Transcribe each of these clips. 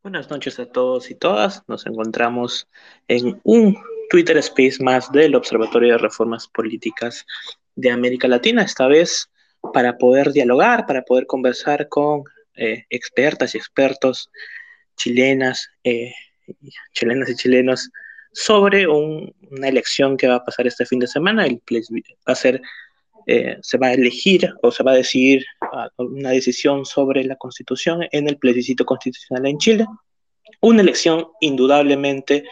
Buenas noches a todos y todas. Nos encontramos en un Twitter Space más del Observatorio de Reformas Políticas de América Latina, esta vez para poder dialogar, para poder conversar con eh, expertas y expertos chilenas, eh, chilenas y chilenos sobre una elección que va a pasar este fin de semana. El va a ser eh, se va a elegir o se va a decidir ah, una decisión sobre la constitución en el plebiscito constitucional en Chile. Una elección indudablemente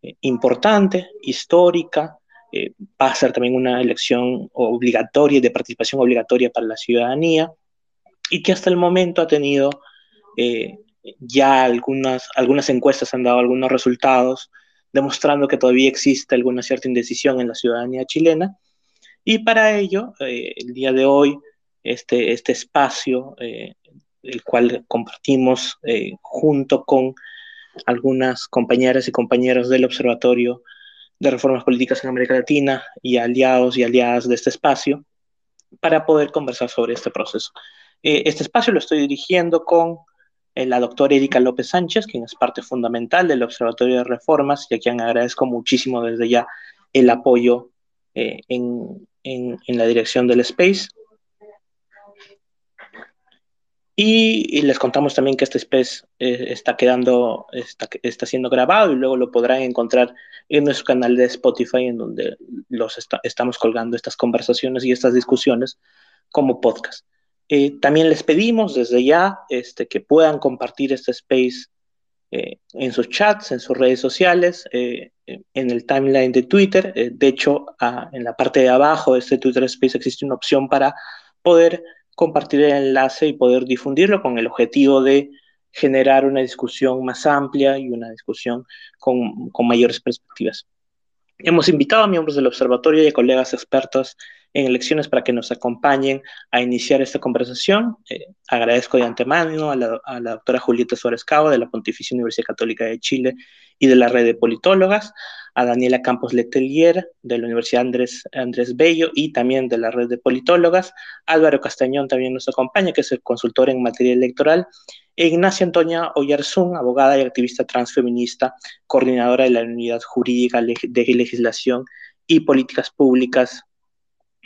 eh, importante, histórica, eh, va a ser también una elección obligatoria, de participación obligatoria para la ciudadanía, y que hasta el momento ha tenido ya algunas, algunas encuestas han dado algunos resultados demostrando que todavía existe alguna cierta indecisión en la ciudadanía chilena y para ello, eh, el día de hoy, este, este espacio, eh, el cual compartimos eh, junto con algunas compañeras y compañeros del Observatorio de Reformas Políticas en América Latina y aliados y aliadas de este espacio, para poder conversar sobre este proceso. este espacio lo estoy dirigiendo con la doctora Erika López Sánchez, quien es parte fundamental del Observatorio de Reformas y a quien agradezco muchísimo desde ya el apoyo en, en, la dirección del Space. Y, les contamos también que este Space eh, está quedando, está, está, siendo grabado y luego lo podrán encontrar en nuestro canal de Spotify, en donde los estamos colgando estas conversaciones y estas discusiones como podcast. Eh, también les pedimos desde ya este, que puedan compartir este space eh, en sus chats, en sus redes sociales, eh, en el timeline de Twitter. Eh, de hecho, en la parte de abajo de este Twitter Space existe una opción para poder compartir el enlace y poder difundirlo con el objetivo de generar una discusión más amplia y una discusión con, con mayores perspectivas. Hemos invitado a miembros del observatorio y a colegas expertos en elecciones para que nos acompañen a iniciar esta conversación. Eh, agradezco de antemano a la, doctora Julieta Suárez Cabo de la Pontificia Universidad Católica de Chile y de la red de politólogas, a Daniela Campos Letelier de la Universidad Andrés, Andrés Bello y también de la red de politólogas, Álvaro Castañón también nos acompaña, que es el consultor en materia electoral, e Ignacia Antonia Oyarzún, abogada y activista transfeminista, coordinadora de la Unidad Jurídica de Legislación y Políticas Públicas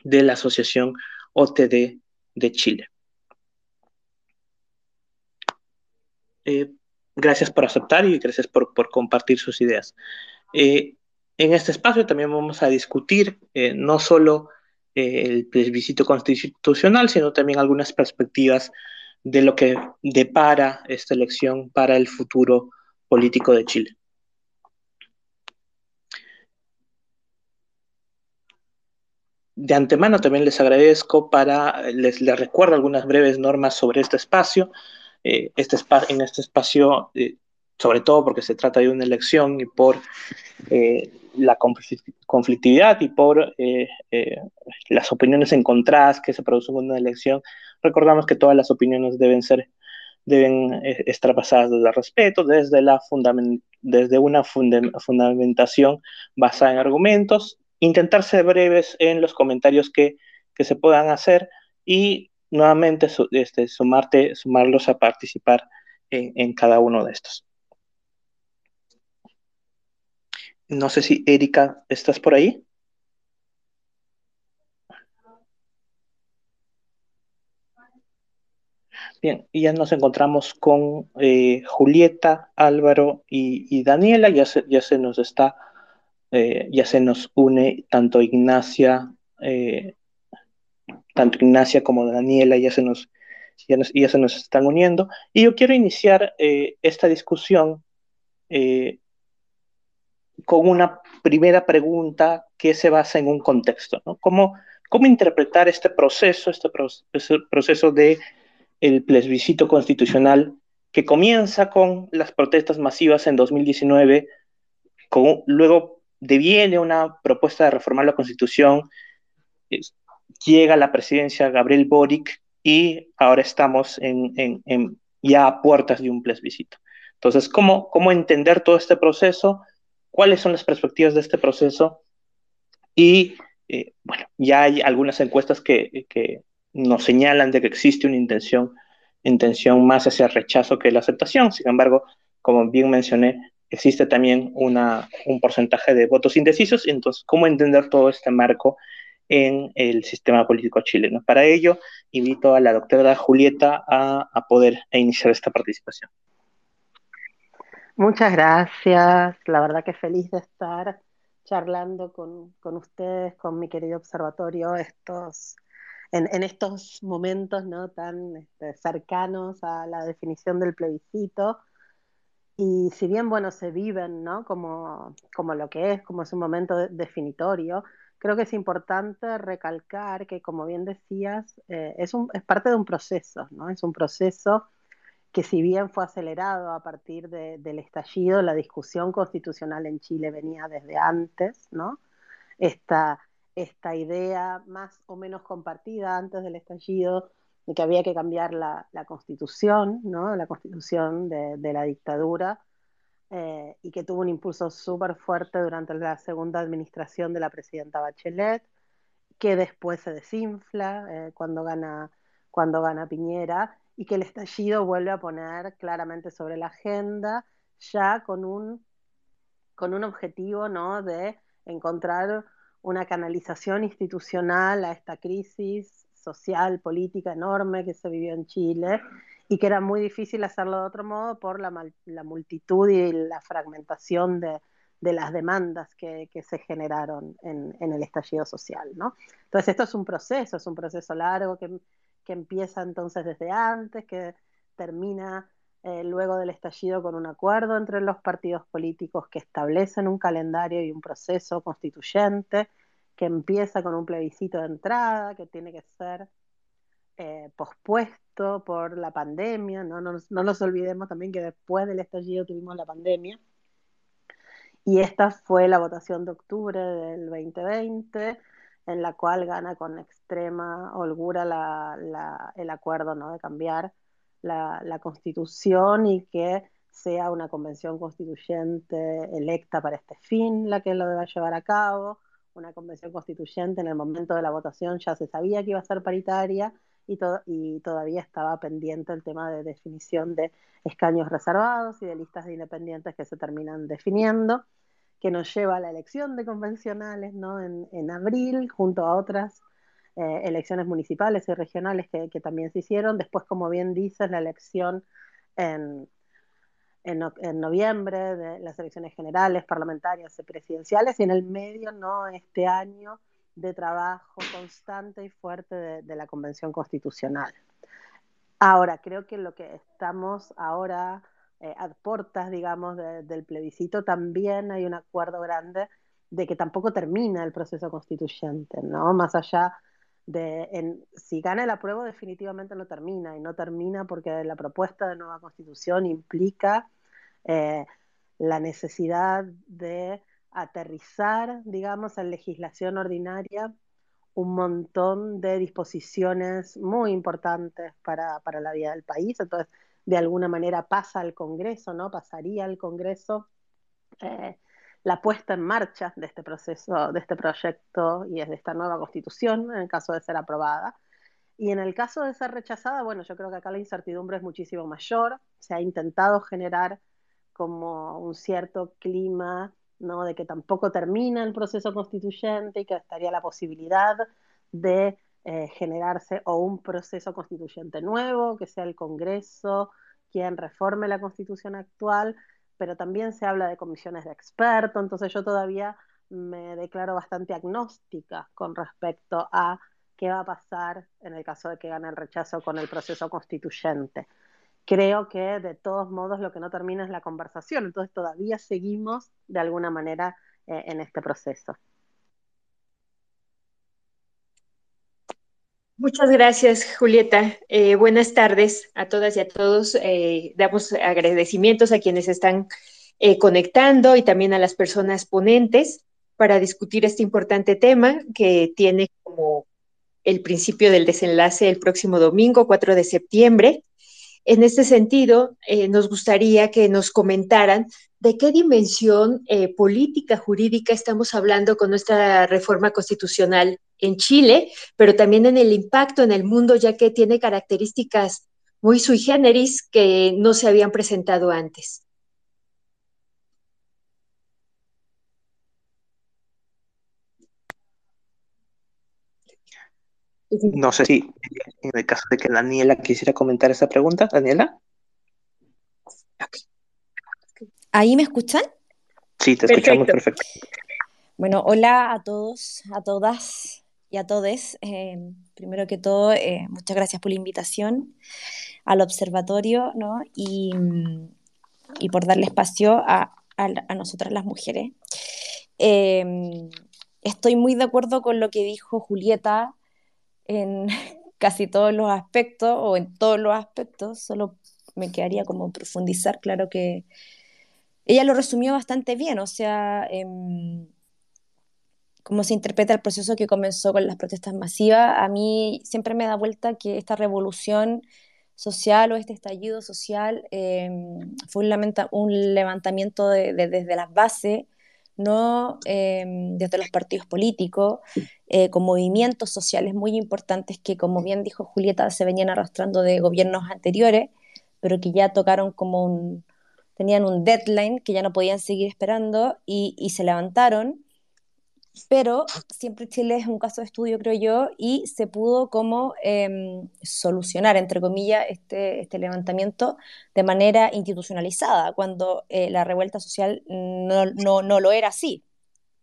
de la Asociación OTD de Chile. Eh, gracias por aceptar y gracias por, compartir sus ideas. Eh, en este espacio también vamos a discutir eh, no solo el plebiscito constitucional, sino también algunas perspectivas de lo que depara esta elección para el futuro político de Chile. De antemano también les agradezco para, les, recuerdo algunas breves normas sobre este espacio. Eh, este en este espacio, eh, sobre todo porque se trata de una elección y por eh, la conflictividad y por las opiniones encontradas que se producen en una elección, recordamos que todas las opiniones deben ser deben estar basadas desde el respeto, desde, la desde una fundamentación basada en argumentos intentar ser breves en los comentarios que, se puedan hacer y nuevamente este, sumarte, sumarlos a participar en, cada uno de estos. No sé si Erika, ¿estás por ahí? Bien, y ya nos encontramos con eh, Julieta, Álvaro y, Daniela, ya ya se nos está eh, ya se nos une tanto Ignacia, eh, tanto Ignacia como Daniela, ya se nos, ya, se nos están uniendo. Y yo quiero iniciar eh, esta discusión con una primera pregunta que se basa en un contexto, ¿no? ¿Cómo, cómo interpretar este proceso, este proceso de el plebiscito constitucional que comienza con las protestas masivas en 2019, con, luego deviene una propuesta de reformar la Constitución, llega la presidencia Gabriel Boric y ahora estamos ya a puertas de un plebiscito. Entonces, ¿cómo, ¿cómo entender todo este proceso? ¿Cuáles son las perspectivas de este proceso? Y eh, bueno, ya hay algunas encuestas que, nos señalan de que existe una intención intención más hacia el rechazo que la aceptación. Sin embargo, como bien mencioné, existe también una, un porcentaje de votos indecisos. Entonces, ¿cómo entender todo este marco en el sistema político chileno? Para ello, invito a la doctora Julieta a, a poder iniciar esta participación. Muchas gracias. La verdad que feliz de estar charlando con, con ustedes, con mi querido observatorio, estos en, estos momentos ¿no? tan este, cercanos a la definición del plebiscito. Y si bien, bueno, se viven ¿no? como, como lo que es, como es un momento definitorio, creo que es importante recalcar que, como bien decías, eh, es, un, es parte de un proceso, ¿no? Es un proceso que si bien fue acelerado a partir de, del estallido, la discusión constitucional en Chile venía desde antes, ¿no? Esta, esta idea más o menos compartida antes del estallido de que había que cambiar la, constitución, ¿no? la constitución de, la dictadura, eh, y que tuvo un impulso súper fuerte durante la segunda administración de la presidenta Bachelet, que después se desinfla eh, cuando, gana, cuando gana Piñera, y que el estallido vuelve a poner claramente sobre la agenda, ya con un, con un objetivo ¿no? de encontrar una canalización institucional a esta crisis social, política enorme que se vivió en Chile y que era muy difícil hacerlo de otro modo por la, multitud y la fragmentación de, las demandas que, se generaron en, el estallido social. ¿no? Entonces esto es un proceso, es un proceso largo que, que empieza entonces desde antes, que termina eh, luego del estallido con un acuerdo entre los partidos políticos que establecen un calendario y un proceso constituyente que empieza con un plebiscito de entrada que tiene que ser eh, pospuesto por la pandemia. ¿no? No, no nos olvidemos también que después del estallido tuvimos la pandemia. Y esta fue la votación de octubre del 2020 en la cual gana con extrema holgura el acuerdo ¿no? de cambiar la, constitución y que sea una convención constituyente electa para este fin la que lo deba llevar a cabo, una convención constituyente en el momento de la votación ya se sabía que iba a ser paritaria y, y todavía estaba pendiente el tema de definición de escaños reservados y de listas de independientes que se terminan definiendo, que nos lleva a la elección de convencionales ¿no? en, abril, junto a otras eh, elecciones municipales y regionales que, también se hicieron. Después, como bien dices, la elección en, en, noviembre de las elecciones generales, parlamentarias y presidenciales, y en el medio, ¿no? Este año de trabajo constante y fuerte de, la Convención Constitucional. Ahora, creo que lo que estamos ahora eh, a portas, digamos, del plebiscito, también hay un acuerdo grande de que tampoco termina el proceso constituyente, ¿no? Más allá de si gana el apruebo definitivamente no termina y no termina porque la propuesta de nueva constitución implica eh, la necesidad de aterrizar, digamos, en legislación ordinaria un montón de disposiciones muy importantes para, la vida del país. Entonces, de alguna manera pasa al Congreso, ¿no? Pasaría al Congreso eh, la puesta en marcha de este proceso, de este proyecto y de esta nueva constitución, en el caso de ser aprobada. Y en el caso de ser rechazada, bueno, yo creo que acá la incertidumbre es muchísimo mayor. Se ha intentado generar como un cierto clima, ¿no? De que tampoco termina el proceso constituyente y que estaría la posibilidad de eh, generarse o un proceso constituyente nuevo, que sea el Congreso quien reforme la constitución actual, pero también se habla de comisiones de expertos, entonces yo todavía me declaro bastante agnóstica con respecto a qué va a pasar en el caso de que gane el rechazo con el proceso constituyente. Creo que de todos modos lo que no termina es la conversación, entonces todavía seguimos de alguna manera eh, en este proceso. Muchas gracias, Julieta. Eh, buenas tardes a todas y a todos. Eh, damos agradecimientos a quienes están eh, conectando y también a las personas ponentes para discutir este importante tema que tiene como el principio del desenlace el próximo domingo, 4 de septiembre. En este sentido, nos gustaría que nos comentaran de qué dimensión política, jurídica estamos hablando con nuestra reforma constitucional en Chile, pero también en el impacto en el mundo, ya que tiene características muy sui generis que no se habían presentado antes. No sé si en el caso de que Daniela quisiera comentar esa pregunta, Daniela. ¿Ahí me escuchan? Sí, te escuchamos perfecto. Bueno, hola a todos, a todas y a todes. Eh, primero que todo, eh, muchas gracias por la invitación al observatorio ¿no? y, por darle espacio a, nosotras las mujeres. Eh, estoy muy de acuerdo con lo que dijo Julieta en casi todos los aspectos o en todos los aspectos, solo me quedaría como profundizar, claro que ella lo resumió bastante bien, o sea, em, cómo se interpreta el proceso que comenzó con las protestas masivas, a mí siempre me da vuelta que esta revolución social o este estallido social em, fue un, un levantamiento desde las bases no em, desde los partidos políticos, eh, con movimientos sociales muy importantes que, como bien dijo Julieta, se venían arrastrando de gobiernos anteriores, pero que ya tocaron como un, tenían un deadline que ya no podían seguir esperando y, y se levantaron pero siempre Chile es un caso de estudio, creo yo, y se pudo como em, solucionar, entre comillas, este, este, levantamiento de manera institucionalizada, cuando eh, la revuelta social no, no, no, lo era así.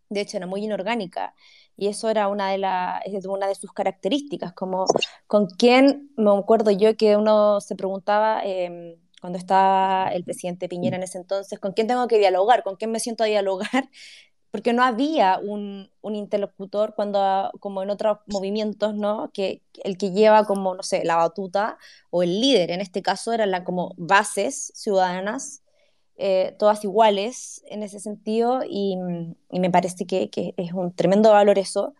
De hecho, era muy inorgánica. Y eso era una de, la, una de sus características, como con quién, me acuerdo yo que uno se preguntaba em, cuando estaba el presidente Piñera en ese entonces, ¿con quién tengo que dialogar? ¿Con quién me siento a dialogar? Porque no había un, un, interlocutor cuando, como en otros movimientos, ¿no? Que el que lleva como, no sé, la batuta o el líder, en este caso eran la, como bases ciudadanas, eh, todas iguales en ese sentido, y, y me parece que, que, es un tremendo valor eso.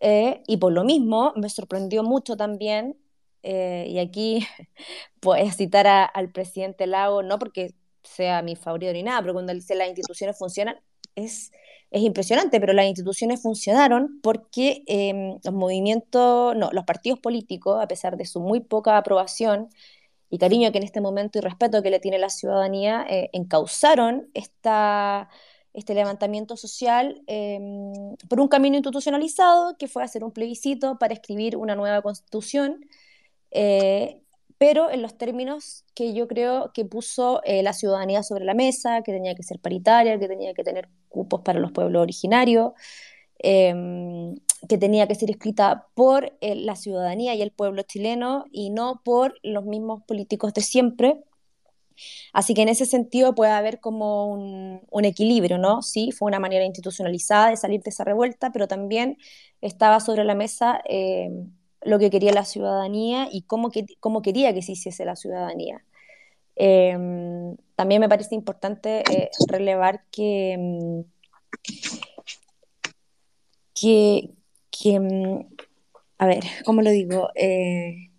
Eh, y por lo mismo me sorprendió mucho también, eh, y aquí pues citar al presidente Lago, no porque sea mi favorito ni nada, pero cuando él dice las instituciones funcionan, es es impresionante, pero las instituciones funcionaron porque em, los movimientos, no, los partidos políticos, a pesar de su muy poca aprobación y cariño que en este momento y respeto que le tiene la ciudadanía, eh, encauzaron esta, este levantamiento social em, por un camino institucionalizado que fue hacer un plebiscito para escribir una nueva constitución. Eh, pero en los términos que yo creo que puso eh, la ciudadanía sobre la mesa, que tenía que ser paritaria, que tenía que tener cupos para los pueblos originarios, em, que tenía que ser escrita por eh, la ciudadanía y el pueblo chileno y no por los mismos políticos de siempre. Así que en ese sentido puede haber como un, un, equilibrio, ¿no? Sí, fue una manera institucionalizada de salir de esa revuelta, pero también estaba sobre la mesa em, lo que quería la ciudadanía y cómo, que, cómo quería que se hiciese la ciudadanía. Em, también me parece importante eh, relevar que, em, que, em, a ver, ¿cómo lo digo? Eh,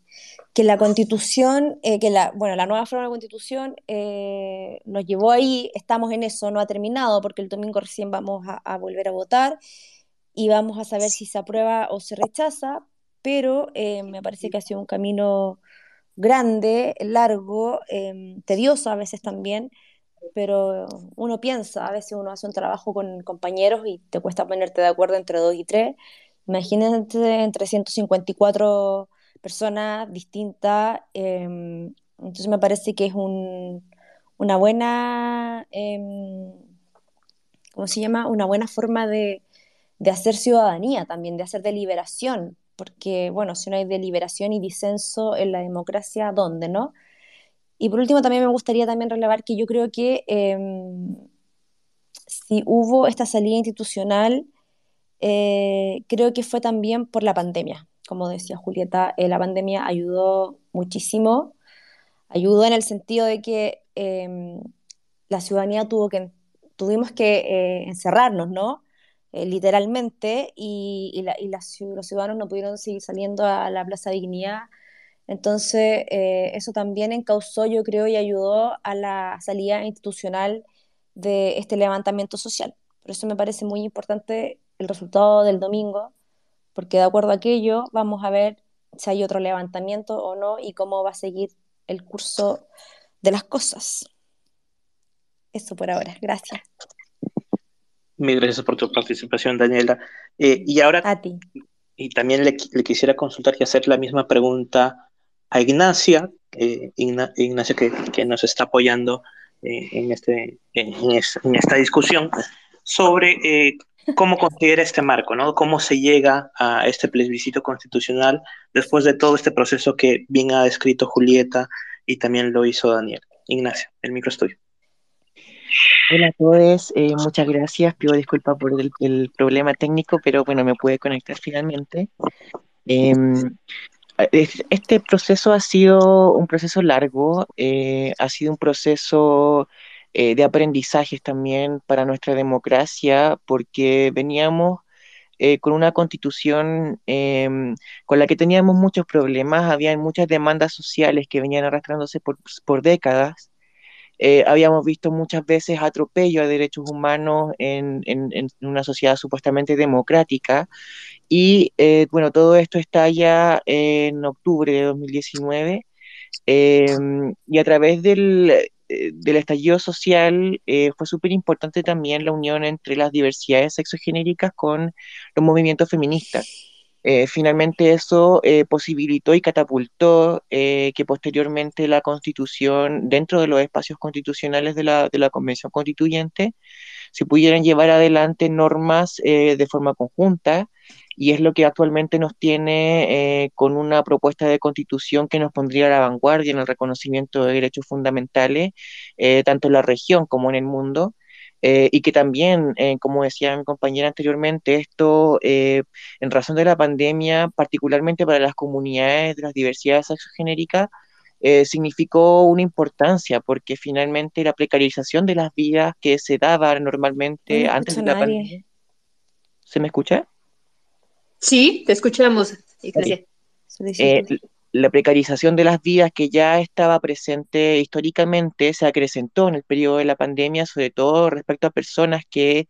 que la constitución, eh, que la, bueno, la nueva forma de constitución nos llevó ahí, estamos en eso, no ha terminado porque el domingo recién vamos a volver a votar y vamos a saber si se aprueba o se rechaza, pero eh, me parece que ha sido un camino grande, largo, em, tedioso a veces también, pero uno piensa, a veces uno hace un trabajo con compañeros y te cuesta ponerte de acuerdo entre dos y tres. Imagínate entre 154 personas distintas, em, entonces me parece que es un, una buena, em, ¿cómo se llama? Una buena forma de, de hacer ciudadanía también, de hacer deliberación, porque, bueno, si no hay deliberación y disenso en la democracia, ¿dónde, no? Y por último, también me gustaría también relevar que yo creo que em, si hubo esta salida institucional, eh, creo que fue también por la pandemia. Como decía Julieta, eh, la pandemia ayudó muchísimo, ayudó en el sentido de que em, la ciudadanía tuvo que, tuvimos que eh, encerrarnos, ¿no? Eh, literalmente, y, y, los ciudadanos no pudieron seguir saliendo a la Plaza Dignidad. Entonces, eh, eso también encausó, yo creo, y ayudó a la salida institucional de este levantamiento social. Por eso me parece muy importante el resultado del domingo, porque de acuerdo a aquello vamos a ver si hay otro levantamiento o no y cómo va a seguir el curso de las cosas. Eso por ahora, gracias. Mil gracias por tu participación, Daniela. Eh, y ahora, a ti. Y también le, quisiera consultar y hacer la misma pregunta a Ignacia, eh, Ignacia que, nos está apoyando eh, en, este, en, esta discusión, sobre cómo considera este marco, ¿no? Cómo se llega a este plebiscito constitucional después de todo este proceso que bien ha descrito Julieta y también lo hizo Daniel. Ignacia, el micro es tuyo. Hola a todos, eh, muchas gracias. Pido disculpas por el, problema técnico, pero bueno, me pude conectar finalmente. Em, este proceso ha sido un proceso largo, eh, ha sido un proceso eh, de aprendizajes también para nuestra democracia, porque veníamos con una constitución em, con la que teníamos muchos problemas, había muchas demandas sociales que venían arrastrándose por décadas. Eh, habíamos visto muchas veces atropello a derechos humanos en, una sociedad supuestamente democrática y eh, bueno, todo esto está ya en octubre de 2019 em, y a través del, eh, del estallido social fue súper importante también la unión entre las diversidades sexogenéricas con los movimientos feministas. Eh, finalmente eso eh, posibilitó y catapultó eh, que posteriormente la constitución, dentro de los espacios constitucionales de la, de la Convención Constituyente, se pudieran llevar adelante normas de forma conjunta y es lo que actualmente nos tiene con una propuesta de constitución que nos pondría a la vanguardia en el reconocimiento de derechos fundamentales, tanto en la región como en el mundo. Eh, y que también, eh, como decía mi compañera anteriormente, esto, eh, en razón de la pandemia, particularmente para las comunidades de las diversidades sexogenéricas, significó una importancia, porque finalmente la precarización de las vidas que se daba normalmente antes de la pandemia. ¿Se me escucha? Sí, te escuchamos. Gracias la precarización de las vidas que ya estaba presente históricamente se acrecentó en el periodo de la pandemia, sobre todo respecto a personas que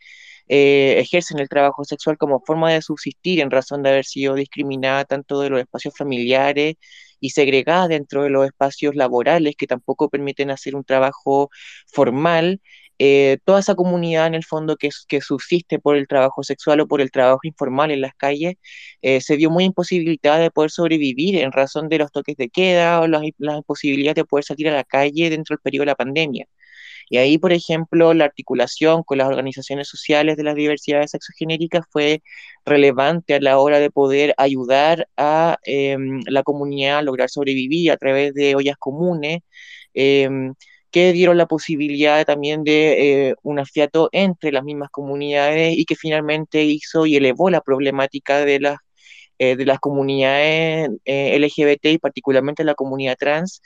eh, ejercen el trabajo sexual como forma de subsistir en razón de haber sido discriminada tanto de los espacios familiares y segregada dentro de los espacios laborales que tampoco permiten hacer un trabajo formal eh, toda esa comunidad en el fondo que, subsiste por el trabajo sexual o por el trabajo informal en las calles, eh, se vio muy imposibilitada de poder sobrevivir en razón de los toques de queda o las, las imposibilidades de poder salir a la calle dentro del periodo de la pandemia. Y ahí, por ejemplo, la articulación con las organizaciones sociales de las diversidades sexogenéricas fue relevante a la hora de poder ayudar a em, la comunidad a lograr sobrevivir a través de ollas comunes. Em, que dieron la posibilidad también de eh, un afiato entre las mismas comunidades y que finalmente hizo y elevó la problemática de las, eh, de las comunidades eh, LGBT y particularmente la comunidad trans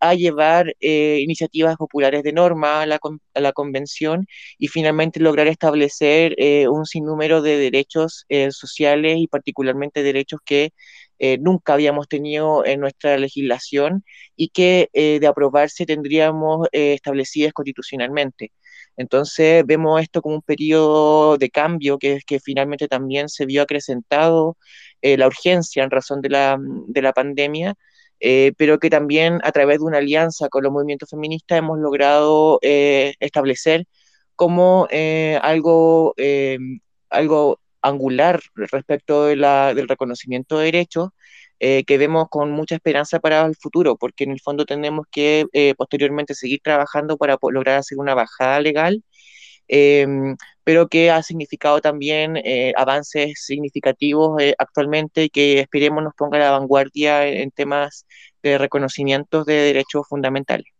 a llevar iniciativas populares de norma a la, a la, convención y finalmente lograr establecer un sinnúmero de derechos sociales y particularmente derechos que eh, nunca habíamos tenido en nuestra legislación y que eh, de aprobarse tendríamos eh, establecidas constitucionalmente. Entonces vemos esto como un periodo de cambio que, que finalmente también se vio acrecentado la urgencia en razón de la, de la pandemia, pero que también a través de una alianza con los movimientos feministas hemos logrado establecer como algo, algo angular respecto de la, del reconocimiento de derechos eh, que vemos con mucha esperanza para el futuro, porque en el fondo tenemos que eh, posteriormente seguir trabajando para lograr hacer una bajada legal, em, pero que ha significado también eh, avances significativos actualmente y que esperemos nos ponga a la vanguardia en temas de reconocimientos de derechos fundamentales.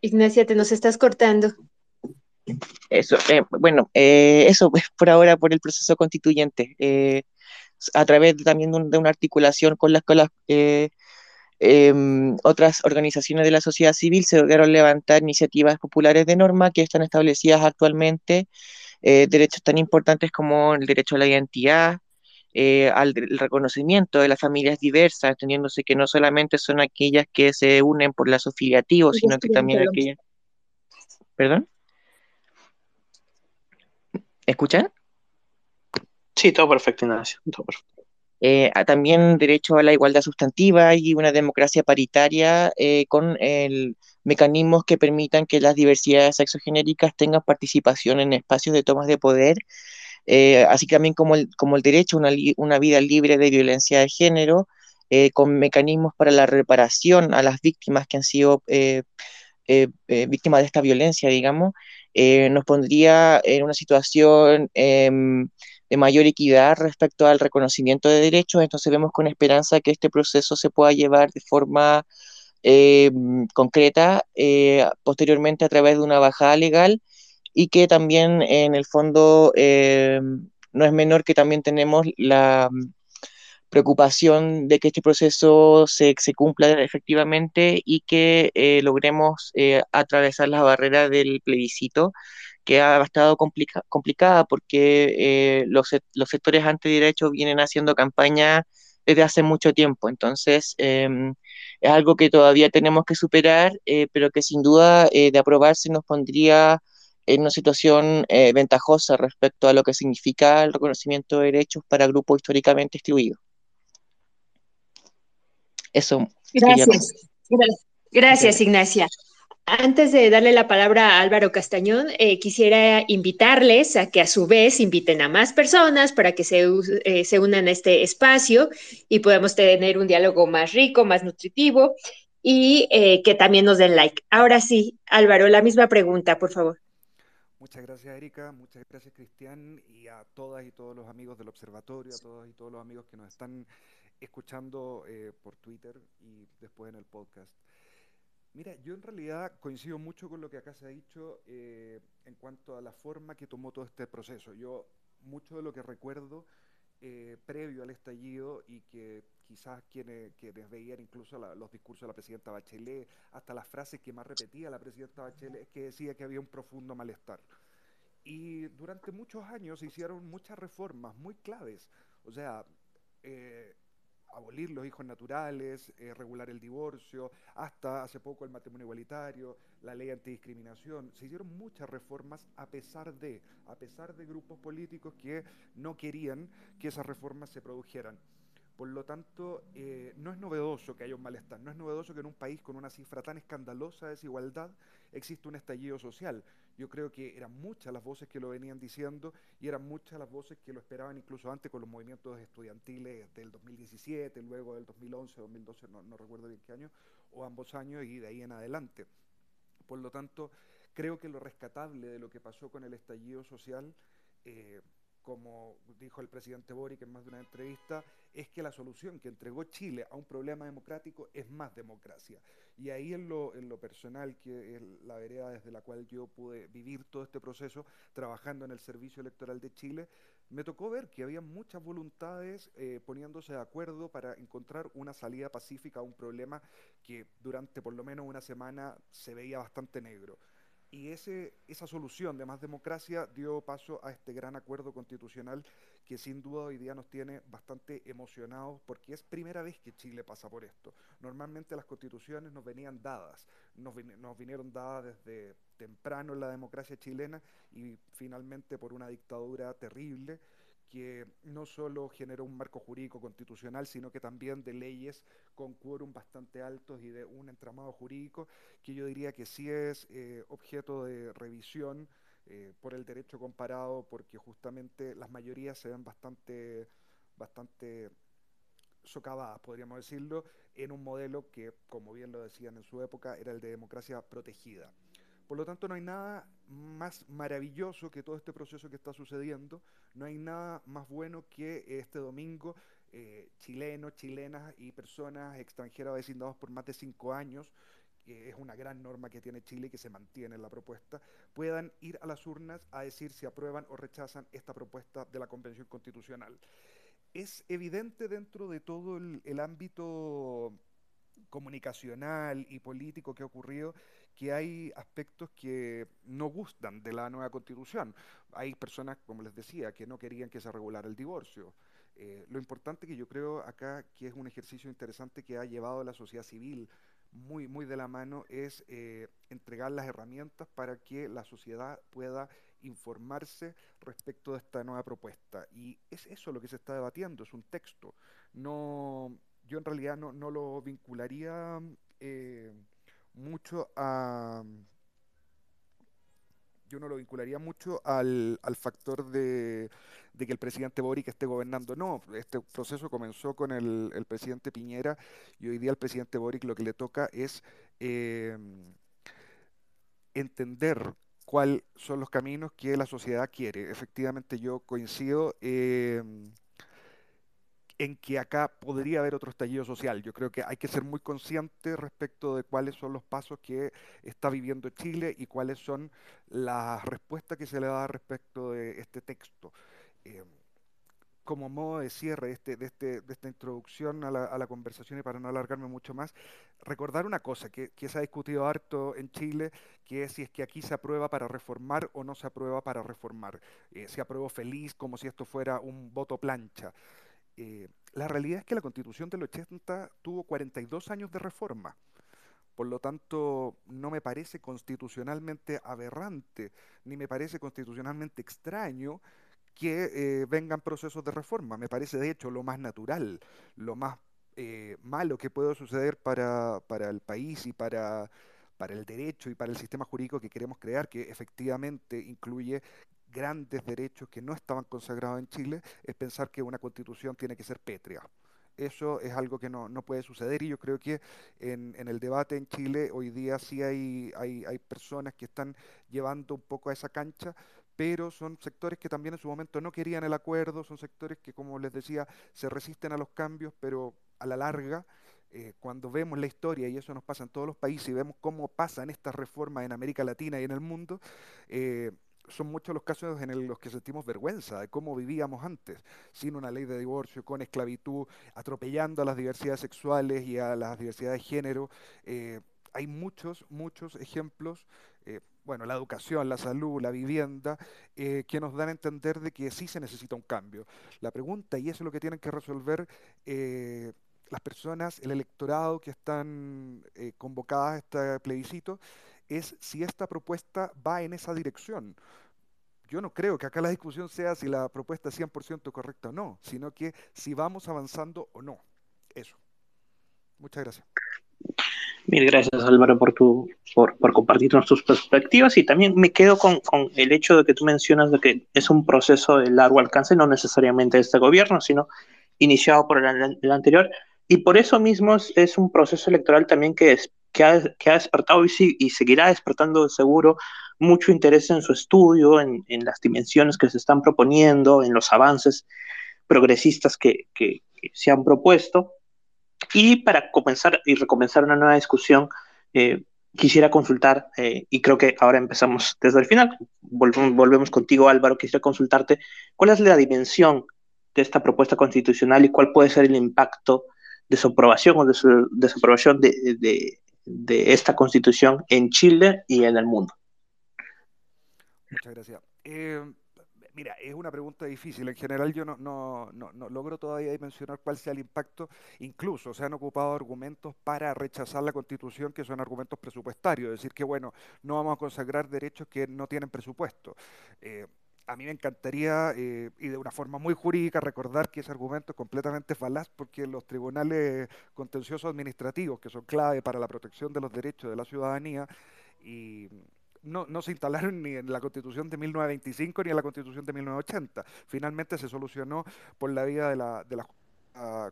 Ignacia, te nos estás cortando. Eso, eh, bueno, eh, eso pues por ahora por el proceso constituyente, eh, a través también de, una articulación con las, con em, otras organizaciones de la sociedad civil se lograron levantar iniciativas populares de norma que están establecidas actualmente, derechos tan importantes como el derecho a la identidad, eh, al reconocimiento de las familias diversas, teniéndose que no solamente son aquellas que se unen por lazos filiativos, sino que también aquellas... ¿Perdón? ¿Escuchan? Sí, todo perfecto, Ignacio. Todo perfecto. Eh, también derecho a la igualdad sustantiva y una democracia paritaria eh, con el, mecanismos que permitan que las diversidades sexogenéricas tengan participación en espacios de tomas de poder, eh, así también como el, como el derecho a una, una vida libre de violencia de género, con mecanismos para la reparación a las víctimas que han sido víctimas de esta violencia, digamos, nos pondría en una situación em, de mayor equidad respecto al reconocimiento de derechos, entonces vemos con esperanza que este proceso se pueda llevar de forma eh, concreta eh, posteriormente a través de una bajada legal y que también en el fondo eh, no es menor que también tenemos la mm, preocupación de que este proceso se, se cumpla efectivamente y que logremos atravesar las barreras del plebiscito que ha estado complicada porque eh, los, los, sectores antiderechos vienen haciendo campaña desde hace mucho tiempo. Entonces, em, es algo que todavía tenemos que superar, eh, pero que sin duda eh, de aprobarse nos pondría en una situación ventajosa respecto a lo que significa el reconocimiento de derechos para grupos históricamente excluidos. Eso. Gracias. Gracias, Ignacia. Antes de darle la palabra a Álvaro Castañón, eh, quisiera invitarles a que a su vez inviten a más personas para que se, eh, se, unan a este espacio y podamos tener un diálogo más rico, más nutritivo y eh, que también nos den like. Ahora sí, Álvaro, la misma pregunta, por favor. Muchas gracias, Erika. Muchas gracias, Cristian, y a todas y todos los amigos del observatorio, a todos y todos los amigos que nos están escuchando por Twitter y después en el podcast. Mira, yo en realidad coincido mucho con lo que acá se ha dicho eh, en cuanto a la forma que tomó todo este proceso. Yo mucho de lo que recuerdo eh, previo al estallido y que quizás quienes, quienes veían incluso los discursos de la presidenta Bachelet, hasta las frases que más repetía la presidenta Bachelet, es que decía que había un profundo malestar. Y durante muchos años se hicieron muchas reformas muy claves. O sea, eh, abolir los hijos naturales, eh, regular el divorcio, hasta hace poco el matrimonio igualitario, la ley antidiscriminación. Se hicieron muchas reformas a pesar de, a pesar de grupos políticos que no querían que esas reformas se produjeran. Por lo tanto, eh, no es novedoso que haya un malestar, no es novedoso que en un país con una cifra tan escandalosa de desigualdad exista un estallido social. Yo creo que eran muchas las voces que lo venían diciendo y eran muchas las voces que lo esperaban incluso antes con los movimientos estudiantiles del 2017, luego del 2011, 2012, no, recuerdo bien qué año, o ambos años y de ahí en adelante. Por lo tanto, creo que lo rescatable de lo que pasó con el estallido social eh, como dijo el presidente Boric en más de una entrevista, es que la solución que entregó Chile a un problema democrático es más democracia. Y ahí en lo, en lo personal, que es la vereda desde la cual yo pude vivir todo este proceso, trabajando en el Servicio Electoral de Chile, me tocó ver que había muchas voluntades eh, poniéndose de acuerdo para encontrar una salida pacífica a un problema que durante por lo menos una semana se veía bastante negro. Y ese, esa solución de más democracia dio paso a este gran acuerdo constitucional que sin duda hoy día nos tiene bastante emocionados porque es primera vez que Chile pasa por esto. Normalmente las constituciones nos venían dadas, nos, nos vinieron dadas desde temprano en la democracia chilena y finalmente por una dictadura terrible que no solo generó un marco jurídico constitucional, sino que también de leyes con quórum bastante altos y de un entramado jurídico que yo diría que sí es eh, objeto de revisión eh, por el derecho comparado, porque justamente las mayorías se ven bastante, bastante socavadas, podríamos decirlo, en un modelo que, como bien lo decían en su época, era el de democracia protegida. Por lo tanto, no hay nada más maravilloso que todo este proceso que está sucediendo, no hay nada más bueno que este domingo eh, chilenos, chilenas y personas extranjeras vecindados por más de cinco años, que es una gran norma que tiene Chile y que se mantiene en la propuesta, puedan ir a las urnas a decir si aprueban o rechazan esta propuesta de la Convención Constitucional. Es evidente dentro de todo el ámbito comunicacional y político que ha ocurrido que hay aspectos que no gustan de la nueva constitución. Hay personas, como les decía, que no querían que se regulara el divorcio. Eh, lo importante que yo creo acá, que es un ejercicio interesante que ha llevado la sociedad civil muy, muy de la mano, es eh, entregar las herramientas para que la sociedad pueda informarse respecto de esta nueva propuesta. Y es eso lo que se está debatiendo, es un texto. No, yo en realidad no, no lo vincularía eh, mucho a yo no lo vincularía mucho al, al factor de, que el presidente Boric esté gobernando. No, este proceso comenzó con el, el, presidente Piñera y hoy día al presidente Boric lo que le toca es eh, entender cuáles son los caminos que la sociedad quiere. Efectivamente yo coincido. Eh, en que acá podría haber otro estallido social. Yo creo que hay que ser muy consciente respecto de cuáles son los pasos que está viviendo Chile y cuáles son las respuestas que se le da respecto de este texto. Eh, como modo de cierre de, este, este, esta introducción a la, conversación y para no alargarme mucho más, recordar una cosa que, se ha discutido harto en Chile, que es si es que aquí se aprueba para reformar o no se aprueba para reformar. Eh, se aprobó feliz como si esto fuera un voto plancha. Eh, la realidad es que la constitución del 80 tuvo 42 años de reforma. Por lo tanto, no me parece constitucionalmente aberrante, ni me parece constitucionalmente extraño que eh, vengan procesos de reforma. Me parece, de hecho, lo más natural, lo más eh, malo que puede suceder para, para el país y para, para el derecho y para el sistema jurídico que queremos crear, que efectivamente incluye grandes derechos que no estaban consagrados en Chile, es pensar que una constitución tiene que ser pétrea. Eso es algo que no, puede suceder y yo creo que en, el debate en Chile hoy día sí hay, hay, hay personas que están llevando un poco a esa cancha, pero son sectores que también en su momento no querían el acuerdo, son sectores que, como les decía, se resisten a los cambios, pero a la larga, eh, cuando vemos la historia, y eso nos pasa en todos los países, y vemos cómo pasan estas reformas en América Latina y en el mundo, eh, son muchos los casos en los que sentimos vergüenza de cómo vivíamos antes, sin una ley de divorcio, con esclavitud, atropellando a las diversidades sexuales y a las diversidades de género. Eh, hay muchos, muchos ejemplos, eh, bueno, la educación, la salud, la vivienda, eh, que nos dan a entender de que sí se necesita un cambio. La pregunta, y eso es lo que tienen que resolver las personas, el electorado que están convocadas a este plebiscito, es si esta propuesta va en esa dirección. Yo no creo que acá la discusión sea si la propuesta es 100% correcta o no, sino que si vamos avanzando o no. Eso. Muchas gracias. Mil gracias Álvaro por, tu, por, por compartirnos tus perspectivas y también me quedo con, con, el hecho de que tú mencionas de que es un proceso de largo alcance, no necesariamente de este gobierno, sino iniciado por el, el anterior. Y por eso mismo es, es, un proceso electoral también que es, que ha, despertado y, seguirá despertando seguro mucho interés en su estudio, en, las dimensiones que se están proponiendo, en los avances progresistas que, se han propuesto. Y para comenzar y recomenzar una nueva discusión, eh, quisiera consultar, eh, y creo que ahora empezamos desde el final, volvemos contigo Álvaro, quisiera consultarte, ¿cuál es la dimensión de esta propuesta constitucional y cuál puede ser el impacto de su aprobación o de su desaprobación de, de esta constitución en Chile y en el mundo? Muchas gracias. Eh, mira, es una pregunta difícil. En general yo no, no, no, logro todavía mencionar cuál sea el impacto. Incluso se han ocupado argumentos para rechazar la constitución que son argumentos presupuestarios. Es decir, que bueno, no vamos a consagrar derechos que no tienen presupuesto. Eh, a mí me encantaría, eh, y de una forma muy jurídica, recordar que ese argumento es completamente falaz porque los tribunales contenciosos administrativos, que son clave para la protección de los derechos de la ciudadanía, y no, no, se instalaron ni en la Constitución de 1925 ni en la Constitución de 1980. Finalmente se solucionó por la vía de la, de la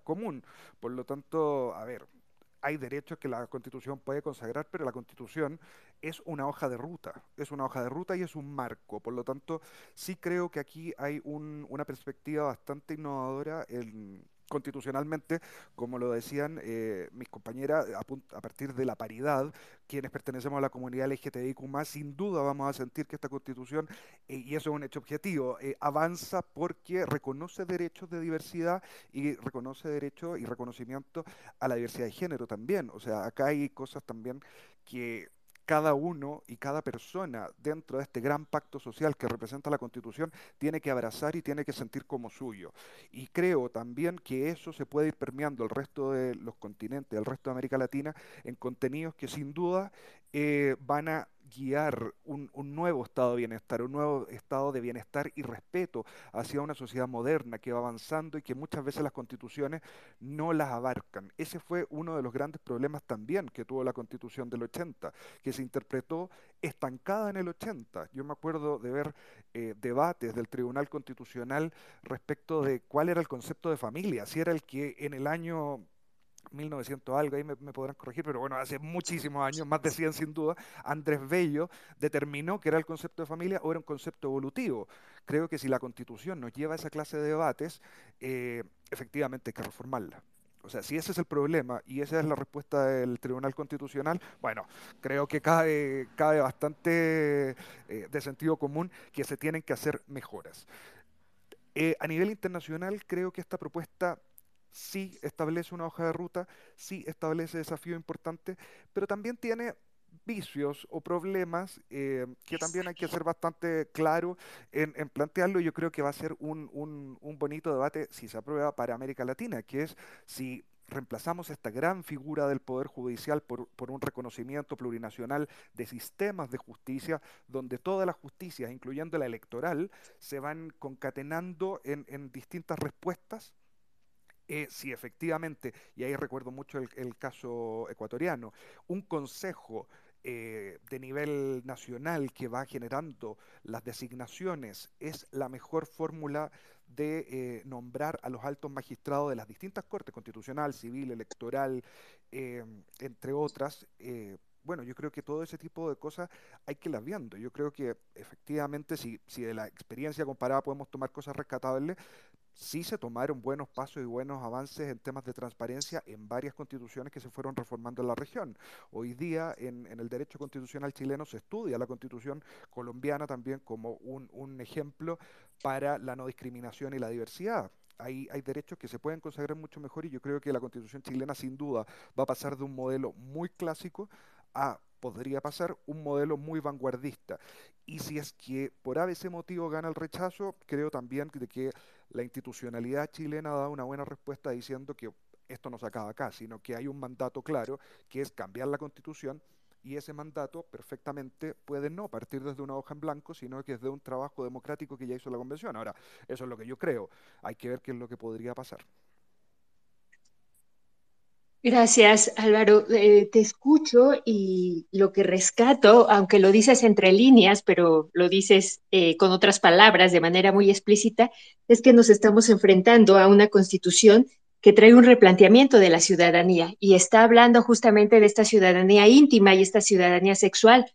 común. Por lo tanto, a ver, hay derechos que la Constitución puede consagrar, pero la Constitución es una hoja de ruta, es una hoja de ruta y es un marco. Por lo tanto, sí creo que aquí hay una perspectiva bastante innovadora en constitucionalmente, como lo decían eh, mis compañeras, a, partir de la paridad, quienes pertenecemos a la comunidad LGTBIQ+, sin duda vamos a sentir que esta constitución, eh, y eso es un hecho objetivo, eh, avanza porque reconoce derechos de diversidad y reconoce derecho y reconocimiento a la diversidad de género también. O sea, acá hay cosas también que cada uno y cada persona dentro de este gran pacto social que representa la Constitución tiene que abrazar y tiene que sentir como suyo. Y creo también que eso se puede ir permeando el resto de los continentes, el resto de América Latina, en contenidos que sin duda eh, van a guiar un, nuevo estado de bienestar, un nuevo estado de bienestar y respeto hacia una sociedad moderna que va avanzando y que muchas veces las constituciones no las abarcan. Ese fue uno de los grandes problemas también que tuvo la constitución del 80, que se interpretó estancada en el 80. Yo me acuerdo de ver eh, debates del Tribunal Constitucional respecto de cuál era el concepto de familia, si era el que en el año 1900 algo, ahí me, podrán corregir, pero bueno, hace muchísimos años, más de 100 sin duda, Andrés Bello determinó que era el concepto de familia o era un concepto evolutivo. Creo que si la constitución nos lleva a esa clase de debates, eh, efectivamente hay que reformarla. O sea, si ese es el problema y esa es la respuesta del Tribunal Constitucional, bueno, creo que cabe, cabe bastante eh, de sentido común que se tienen que hacer mejoras. Eh, a nivel internacional, creo que esta propuesta sí establece una hoja de ruta, sí establece desafíos importantes, pero también tiene vicios o problemas eh, que también hay que ser bastante claro en, plantearlo. Yo creo que va a ser un, un, bonito debate si se aprueba para América Latina, que es si reemplazamos esta gran figura del Poder Judicial por, por, un reconocimiento plurinacional de sistemas de justicia, donde todas las justicias, incluyendo la electoral, se van concatenando en, en distintas respuestas eh, si efectivamente, y ahí recuerdo mucho el, caso ecuatoriano, un consejo eh, de nivel nacional que va generando las designaciones es la mejor fórmula de eh, nombrar a los altos magistrados de las distintas cortes, constitucional, civil, electoral, entre otras. bueno, yo creo que todo ese tipo de cosas hay que las viendo. Yo creo que efectivamente, si, si de la experiencia comparada podemos tomar cosas rescatables, sí se tomaron buenos pasos y buenos avances en temas de transparencia en varias constituciones que se fueron reformando en la región. Hoy día en, el derecho constitucional chileno se estudia la constitución colombiana también como un, un ejemplo para la no discriminación y la diversidad. Hay, hay, derechos que se pueden consagrar mucho mejor y yo creo que la constitución chilena sin duda va a pasar de un modelo muy clásico a podría pasar un modelo muy vanguardista. Y si es que por ese motivo gana el rechazo, creo también de que la institucionalidad chilena ha dado una buena respuesta diciendo que esto no se acaba acá, sino que hay un mandato claro que es cambiar la constitución y ese mandato perfectamente puede no partir desde una hoja en blanco, sino que es de un trabajo democrático que ya hizo la convención. Ahora, eso es lo que yo creo. Hay que ver qué es lo que podría pasar. Gracias, Álvaro. Eh, te escucho y lo que rescato, aunque lo dices entre líneas, pero lo dices eh, con otras palabras de manera muy explícita, es que nos estamos enfrentando a una constitución que trae un replanteamiento de la ciudadanía y está hablando justamente de esta ciudadanía íntima y esta ciudadanía sexual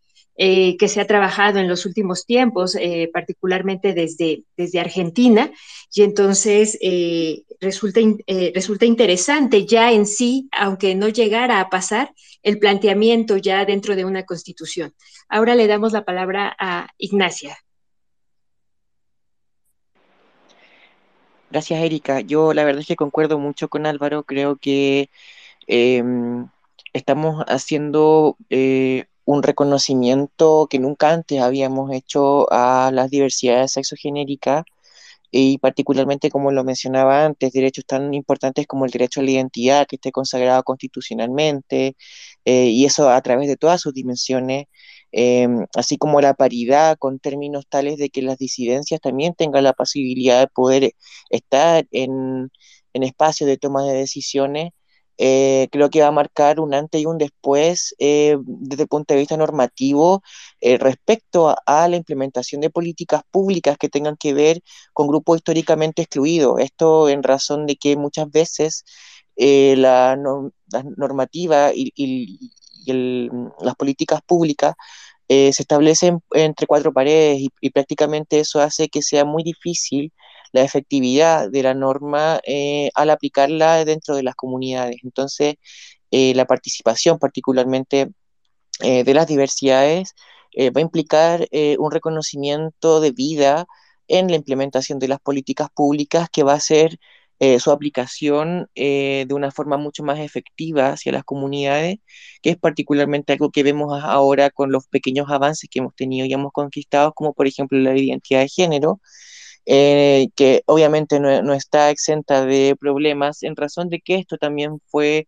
eh, que se ha trabajado en los últimos tiempos, eh, particularmente desde, desde Argentina, y entonces eh, resulta, resulta interesante ya en sí, aunque no llegara a pasar, el planteamiento ya dentro de una constitución. Ahora le damos la palabra a Ignacia. Gracias, Erika. Yo la verdad es que concuerdo mucho con Álvaro. Creo que em, estamos haciendo un reconocimiento que nunca antes habíamos hecho a las diversidades sexogenéricas y particularmente, como lo mencionaba antes, derechos tan importantes como el derecho a la identidad que esté consagrado constitucionalmente eh, y eso a través de todas sus dimensiones, em, así como la paridad con términos tales de que las disidencias también tengan la posibilidad de poder estar en, en espacios de toma de decisiones eh, creo que va a marcar un antes y un después eh, desde el punto de vista normativo eh, respecto a, la implementación de políticas públicas que tengan que ver con grupos históricamente excluidos. Esto en razón de que muchas veces la, normativa y, las políticas públicas se establecen entre cuatro paredes y, prácticamente eso hace que sea muy difícil la efectividad de la norma eh, al aplicarla dentro de las comunidades. Entonces, eh, la participación particularmente eh, de las diversidades va a implicar un reconocimiento de vida en la implementación de las políticas públicas que va a ser su aplicación de una forma mucho más efectiva hacia las comunidades, que es particularmente algo que vemos ahora con los pequeños avances que hemos tenido y hemos conquistado, como por ejemplo la identidad de género, eh, que obviamente no, está exenta de problemas en razón de que esto también fue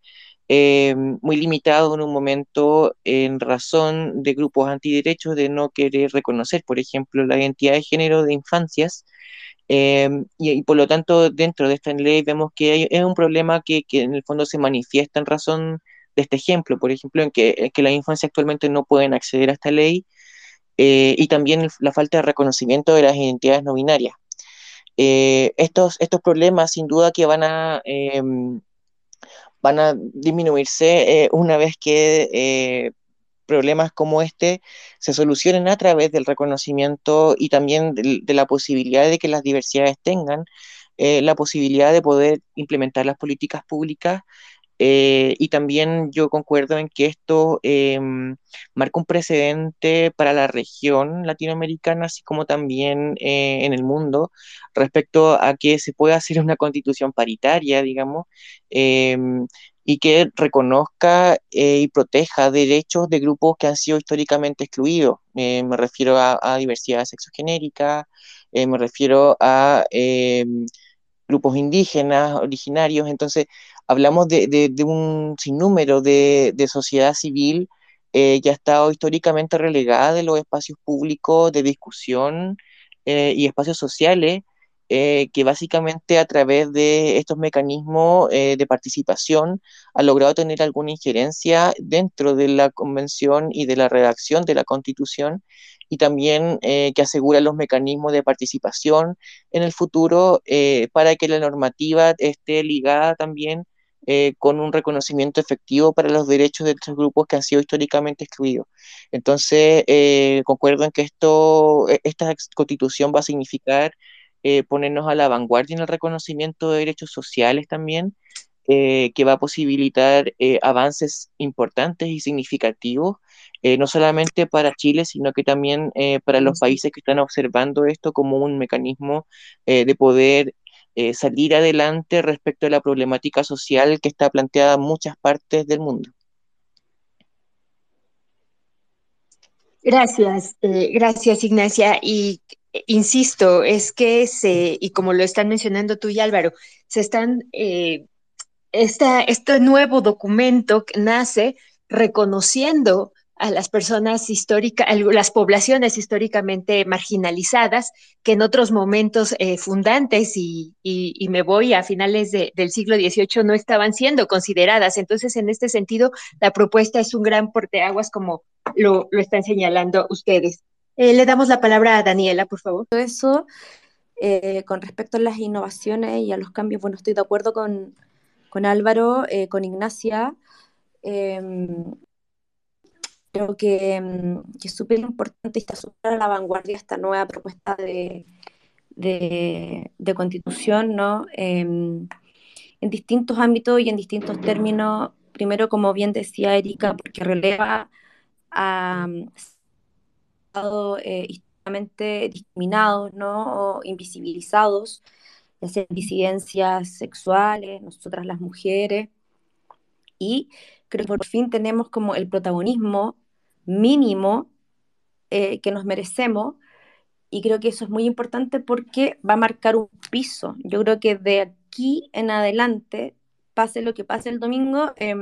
eh, muy limitado en un momento en razón de grupos antiderechos de no querer reconocer, por ejemplo, la identidad de género de infancias. Eh, y, por lo tanto, dentro de esta ley vemos que es un problema que, que, en el fondo se manifiesta en razón de este ejemplo, por ejemplo, en que, que las infancias actualmente no pueden acceder a esta ley eh, y también la falta de reconocimiento de las identidades no binarias. Eh, estos, estos problemas sin duda que van a, em, van a disminuirse eh, una vez que problemas como este se solucionen a través del reconocimiento y también de la posibilidad de que las diversidades tengan la posibilidad de poder implementar las políticas públicas eh, y también yo concuerdo en que esto em, marca un precedente para la región latinoamericana, así como también eh, en el mundo, respecto a que se pueda hacer una constitución paritaria, digamos, em, y que reconozca eh, y proteja derechos de grupos que han sido históricamente excluidos. me refiero a, a diversidad sexogenérica, me refiero a em, grupos indígenas, originarios, entonces hablamos de, un sinnúmero de, sociedad civil eh, que ha estado históricamente relegada de los espacios públicos de discusión eh, y espacios sociales, eh, que básicamente a través de estos mecanismos de participación ha logrado tener alguna injerencia dentro de la convención y de la redacción de la constitución y también que asegura los mecanismos de participación en el futuro para que la normativa esté ligada también eh, con un reconocimiento efectivo para los derechos de estos grupos que han sido históricamente excluidos. Entonces, eh, concuerdo en que esto, e, esta constitución va a significar eh, ponernos a la vanguardia en el reconocimiento de derechos sociales también, que va a posibilitar avances importantes y significativos, no solamente para Chile, sino que también para los países que están observando esto como un mecanismo de poder eh, salir adelante respecto a la problemática social que está planteada en muchas partes del mundo. Gracias, eh, gracias Ignacia. Y eh, insisto, es que se, y como lo están mencionando tú y Álvaro, se están, este nuevo documento nace reconociendo a las personas históricas, las poblaciones históricamente marginalizadas, que en otros momentos eh, fundantes y, me voy a finales del siglo XVIII no estaban siendo consideradas. Entonces, en este sentido, la propuesta es un gran porteaguas como lo, lo están señalando ustedes. Eh, le damos la palabra a Daniela, por favor. Eso, eh, con respecto a las innovaciones y a los cambios, bueno, estoy de acuerdo con, con Álvaro, con Ignacia. Em, Creo mm, que, es súper importante y está súper a la vanguardia esta nueva propuesta de, de, constitución, ¿no? Em, en distintos ámbitos y en distintos términos. Primero, como bien decía Erika, porque releva a mm, estado eh, históricamente discriminados, ¿no? O invisibilizados, ya disidencias sexuales, nosotras las mujeres. Y creo que por fin tenemos como el protagonismo mínimo eh, que nos merecemos. Y creo que eso es muy importante porque va a marcar un piso. Yo creo que de aquí en adelante, pase lo que pase el domingo, eh,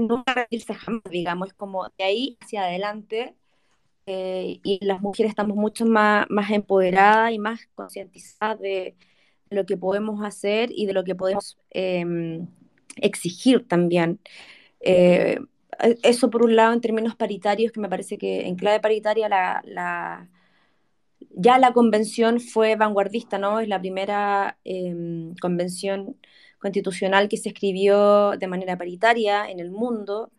nunca rendirse jamás, digamos, es como de ahí hacia adelante. Eh, y las mujeres estamos mucho más, más empoderadas y más concientizadas de, lo que podemos hacer y de lo que podemos em, exigir también. Eh, eso por un lado en términos paritarios, que me parece que en clave paritaria la, ya la convención fue vanguardista, ¿no? Es la primera em, convención constitucional que se escribió de manera paritaria en el mundo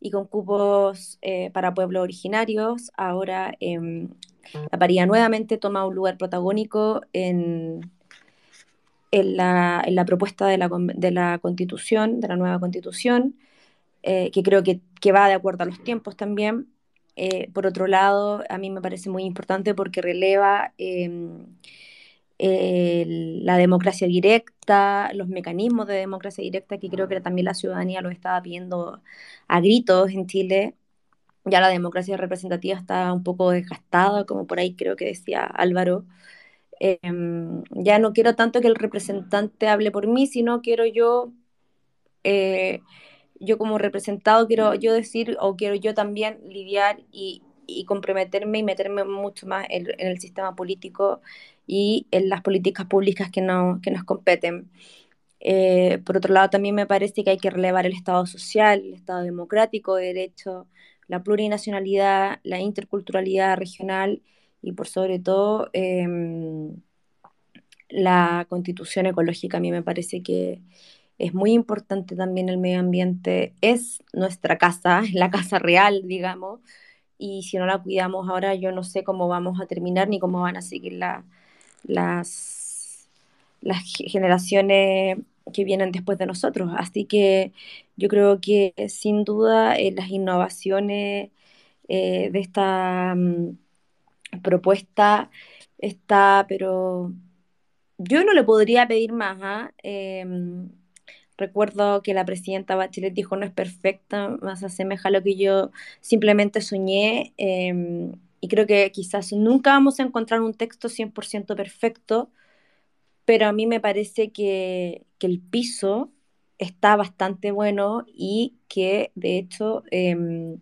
y con cupos eh, para pueblos originarios. Ahora em, la paridad nuevamente toma un lugar protagónico en, en, la, en la propuesta de la, de la constitución, de la nueva constitución. Eh, que creo que, va de acuerdo a los tiempos también. Eh, por otro lado, a mí me parece muy importante porque releva em, la democracia directa, los mecanismos de democracia directa, que creo que también la ciudadanía lo estaba pidiendo a gritos en Chile. Ya la democracia representativa está un poco desgastada, como por ahí creo que decía Álvaro. Em, ya no quiero tanto que el representante hable por mí, sino quiero yo, eh, yo como representado, quiero yo decir o quiero yo también lidiar y, y comprometerme y meterme mucho más en, el sistema político y en las políticas públicas que, no, que nos competen. Eh, por otro lado, también me parece que hay que relevar el Estado social, el Estado democrático de derecho, la plurinacionalidad, la interculturalidad regional y por sobre todo em, la constitución ecológica. A mí me parece que es muy importante también el medio ambiente, es nuestra casa, la casa real, digamos, y si no la cuidamos ahora yo no sé cómo vamos a terminar ni cómo van a seguir las, las generaciones que vienen después de nosotros. Así que yo creo que sin duda eh, las innovaciones eh, de esta mm, propuesta está, pero yo no le podría pedir más. ¿ah? Recuerdo que la presidenta Bachelet dijo no es perfecta, más asemeja a lo que yo simplemente soñé. Em, y creo que quizás nunca vamos a encontrar un texto 100% perfecto, pero a mí me parece que, el piso está bastante bueno y que de hecho em,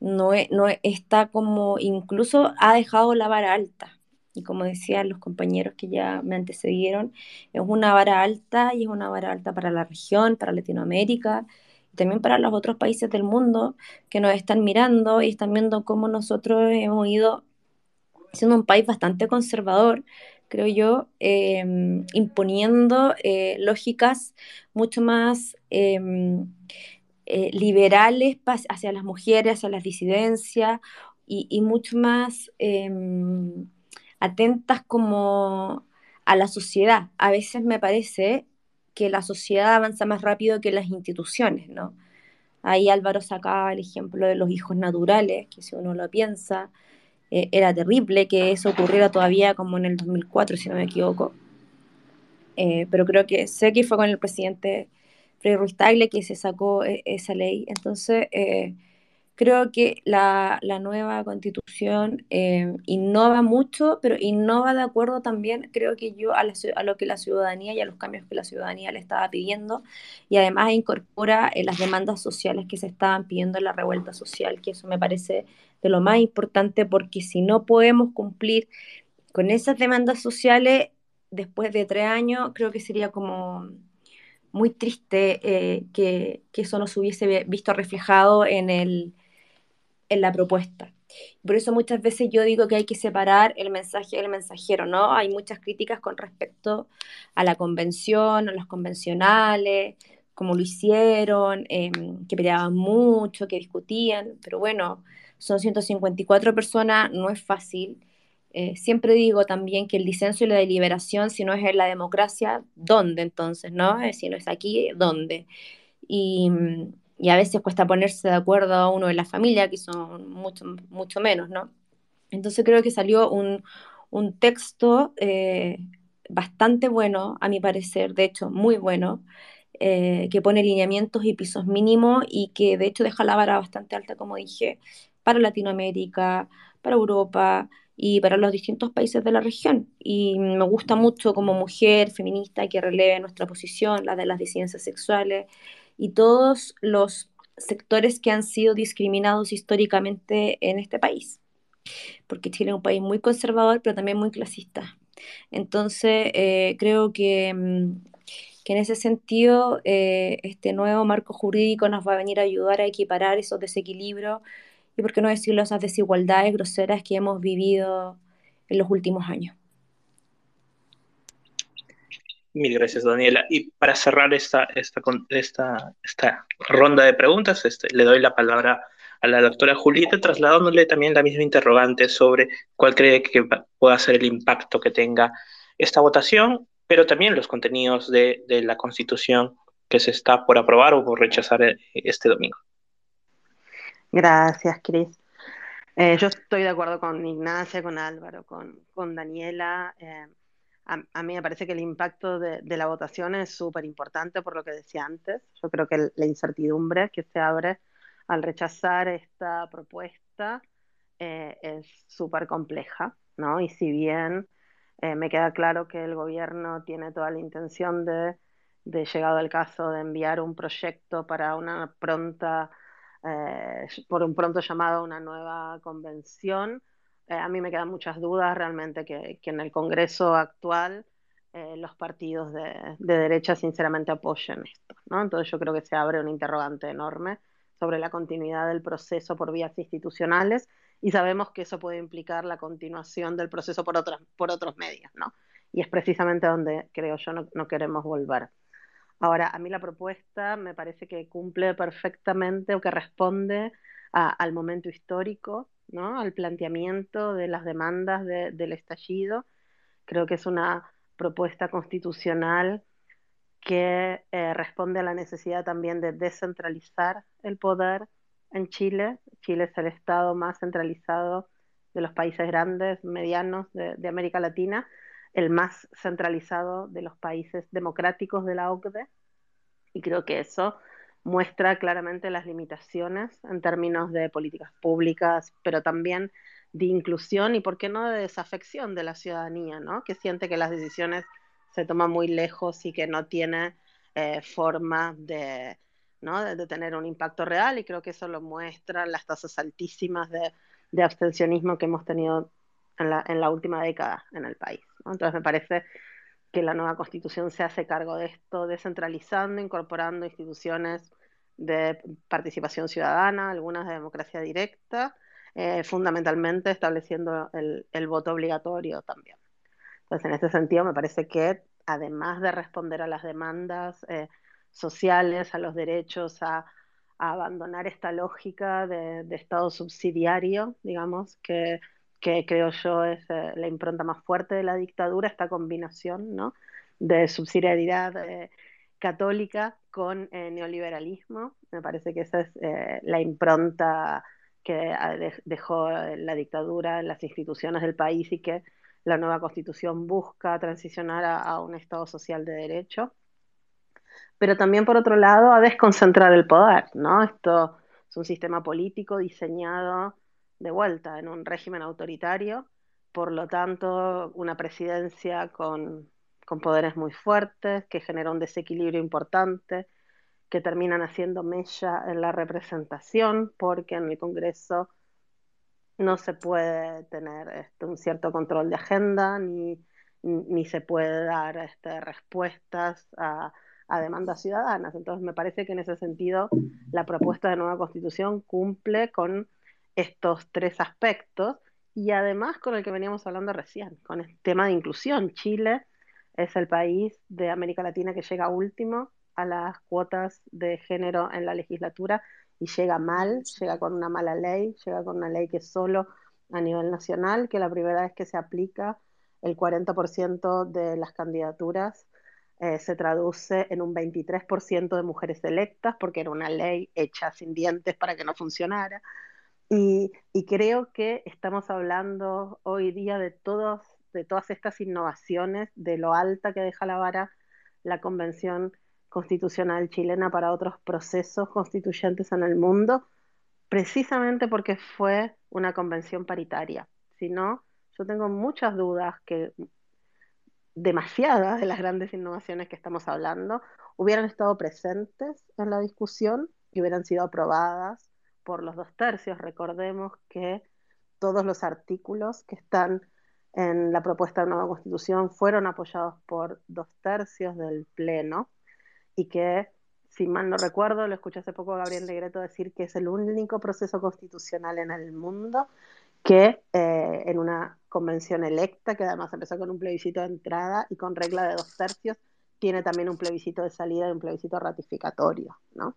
no, no está como incluso ha dejado la vara alta. Y como decían los compañeros que ya me antecedieron, es una vara alta y es una vara alta para la región, para Latinoamérica y también para los otros países del mundo que nos están mirando y están viendo cómo nosotros hemos ido siendo un país bastante conservador creo yo, em, imponiendo eh, lógicas mucho más em, eh, liberales hacia las mujeres, hacia las disidencias y, mucho más em, atentas como a la sociedad. A veces me parece que la sociedad avanza más rápido que las instituciones, ¿no? Ahí Álvaro sacaba el ejemplo de los hijos naturales, que si uno lo piensa, eh, era terrible que eso ocurriera todavía como en el 2004, si no me equivoco. Eh, pero creo que sé que fue con el presidente Freddy Ruiz Tagle que se sacó eh, esa ley. Entonces, creo que la, la nueva constitución innova mucho, pero innova de acuerdo también, creo que yo, a, a, lo que la ciudadanía y a los cambios que la ciudadanía le estaba pidiendo, y además incorpora las demandas sociales que se estaban pidiendo en la revuelta social, que eso me parece de lo más importante, porque si no podemos cumplir con esas demandas sociales después de tres años, creo que sería como muy triste eh, que, eso no se hubiese visto reflejado en, el, en la propuesta. Por eso muchas veces yo digo que hay que separar el mensaje del mensajero, ¿no? Hay muchas críticas con respecto a la convención, a los convencionales, como lo hicieron, em, que peleaban mucho, que discutían, pero bueno, son 154 personas, no es fácil. Eh, siempre digo también que el disenso y la deliberación, si no es en la democracia, ¿dónde entonces? ¿no? Eh, si no es aquí, ¿dónde? Y, a veces cuesta ponerse de acuerdo a uno de la familia, que son mucho, mucho menos, ¿no? Entonces creo que salió un, texto eh, bastante bueno, a mi parecer, de hecho, muy bueno, que pone lineamientos y pisos mínimos y que de hecho deja la vara bastante alta, como dije, para Latinoamérica, para Europa y para los distintos países de la región. Y me gusta mucho como mujer feminista que releve nuestra posición, la de las disidencias sexuales y todos los sectores que han sido discriminados históricamente en este país. Porque Chile es un país muy conservador, pero también muy clasista. Entonces, eh, creo que, mm, que, en ese sentido, eh, este nuevo marco jurídico nos va a venir a ayudar a equiparar esos desequilibrios y, por qué no decirlo, esas desigualdades groseras que hemos vivido en los últimos años. Mil gracias, Daniela. Y para cerrar esta, esta, esta, esta ronda de preguntas, este, le doy la palabra a la doctora Julieta, trasladándole también la misma interrogante sobre cuál cree que pueda ser el impacto que tenga esta votación, pero también los contenidos de, la Constitución que se está por aprobar o por rechazar eh, este domingo. Gracias, Cris. Eh, yo estoy de acuerdo con Ignacia, con Álvaro, con, Daniela. Eh, a, mí me parece que el impacto de, la votación es súper importante por lo que decía antes. Yo creo que la incertidumbre que se abre al rechazar esta propuesta eh, es súper compleja, ¿no? Y si bien Eh, me queda claro que el gobierno tiene toda la intención de, llegado al caso, de enviar un proyecto para una pronta, eh, por un pronto llamado a una nueva convención. Eh, a mí me quedan muchas dudas realmente que, que en el Congreso actual eh, los partidos de, de, derecha sinceramente apoyen esto. ¿no? Entonces yo creo que se abre un interrogante enorme sobre la continuidad del proceso por vías institucionales y sabemos que eso puede implicar la continuación del proceso por, otras, por otros medios, ¿no? Y es precisamente donde creo yo no, no queremos volver. Ahora, a mí la propuesta me parece que cumple perfectamente o que responde al momento histórico, ¿no? Al planteamiento de las demandas de, del estallido. Creo que es una propuesta constitucional que eh, responde a la necesidad también de descentralizar el poder en Chile. Chile es el estado más centralizado de los países grandes, medianos de, de América Latina, el más centralizado de los países democráticos de la OCDE. Y creo que eso muestra claramente las limitaciones en términos de políticas públicas, pero también de inclusión y, por qué no, de desafección de la ciudadanía, ¿no? que siente que las decisiones se toman muy lejos y que no tiene eh, forma de, ¿no? De, tener un impacto real y creo que eso lo muestran las tasas altísimas de, abstencionismo que hemos tenido en la, en la, última década en el país. Entonces me parece que la nueva constitución se hace cargo de esto, descentralizando, incorporando instituciones de participación ciudadana, algunas de democracia directa, eh, fundamentalmente estableciendo el, voto obligatorio también. Entonces, en este sentido, me parece que además de responder a las demandas eh, sociales, a los derechos, a, a abandonar esta lógica de, de, Estado subsidiario, digamos, que, que creo yo es eh, la impronta más fuerte de la dictadura, esta combinación ¿no? de subsidiariedad eh, católica con eh, neoliberalismo. Me parece que esa es eh, la impronta que dejó la dictadura en las instituciones del país y que la nueva constitución busca transicionar a, a, un Estado social de derecho. Pero también, por otro lado, a desconcentrar el poder, ¿no? Esto es un sistema político diseñado de vuelta en un régimen autoritario, por lo tanto, una presidencia con, con poderes muy fuertes, que genera un desequilibrio importante, que terminan haciendo mella en la representación, porque en el Congreso no se puede tener este, un cierto control de agenda, ni, ni se puede dar este, respuestas a, a, demandas ciudadanas. Entonces, me parece que en ese sentido la propuesta de nueva constitución cumple con estos tres aspectos y además con el que veníamos hablando recién, con el tema de inclusión. Chile es el país de América Latina que llega último a las cuotas de género en la legislatura y llega mal, llega con una mala ley, llega con una ley que solo a nivel nacional, que la primera vez que se aplica el 40% de las candidaturas eh, se traduce en un 23% de mujeres electas, porque era una ley hecha sin dientes para que no funcionara. Y, y creo que estamos hablando hoy día de, todos, de todas estas innovaciones, de lo alta que deja la vara la Convención Constitucional chilena para otros procesos constituyentes en el mundo, precisamente porque fue una convención paritaria. Si no, yo tengo muchas dudas que demasiadas de las grandes innovaciones que estamos hablando hubieran estado presentes en la discusión y hubieran sido aprobadas por los dos tercios. Recordemos que todos los artículos que están en la propuesta de nueva constitución fueron apoyados por dos tercios del Pleno y que, si mal no recuerdo, lo escuché hace poco Gabriel Negreto decir que es el único proceso constitucional en el mundo que eh, en una convención electa, que además empezó con un plebiscito de entrada y con regla de dos tercios, tiene también un plebiscito de salida y un plebiscito ratificatorio, ¿no?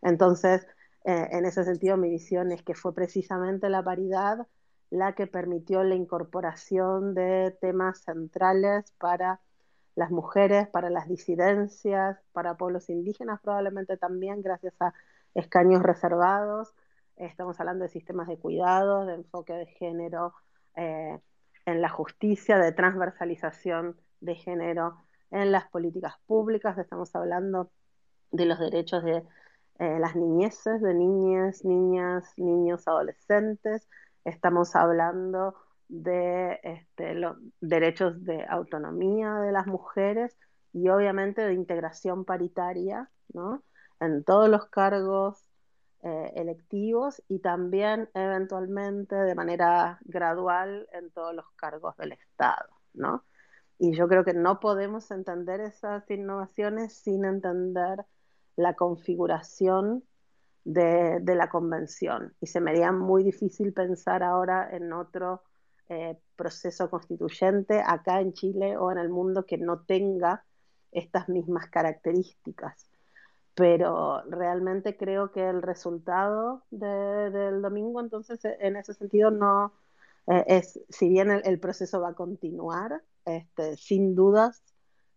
Entonces, eh, en ese sentido, mi visión es que fue precisamente la paridad la que permitió la incorporación de temas centrales para las mujeres, para las disidencias, para pueblos indígenas, probablemente también gracias a escaños reservados. Estamos hablando de sistemas de cuidado, de enfoque de género eh, en la justicia, de transversalización de género en las políticas públicas. Estamos hablando de los derechos de eh, las niñeces, de niñas, niñas, niños, adolescentes. Estamos hablando de este, los derechos de autonomía de las mujeres y obviamente de integración paritaria ¿no? en todos los cargos eh, electivos y también eventualmente de manera gradual en todos los cargos del Estado. ¿no? Y yo creo que no podemos entender esas innovaciones sin entender la configuración de, de, la convención. Y se me haría muy difícil pensar ahora en otro eh, proceso constituyente acá en Chile o en el mundo que no tenga estas mismas características. Pero realmente creo que el resultado del domingo, entonces, en ese sentido, no eh, es, si bien el, proceso va a continuar, este, sin dudas,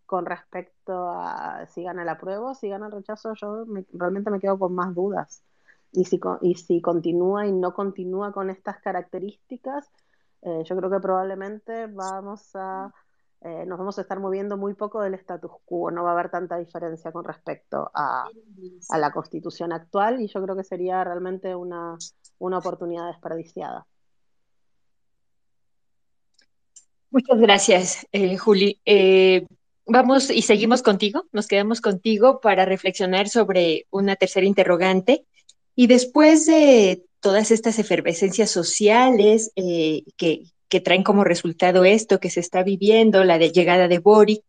con respecto a si gana el apruebo, si gana el rechazo, yo realmente me quedo con más dudas. Y si, y si continúa y no continúa con estas características, eh, yo creo que probablemente vamos a, eh, nos vamos a estar moviendo muy poco del status quo, no va a haber tanta diferencia con respecto a, a la constitución actual y yo creo que sería realmente una, una oportunidad desperdiciada. Muchas gracias, eh, Juli. Vamos y seguimos contigo, nos quedamos contigo para reflexionar sobre una tercera interrogante. Y después de todas estas efervescencias sociales eh, que, traen como resultado esto que se está viviendo, la llegada de Boric,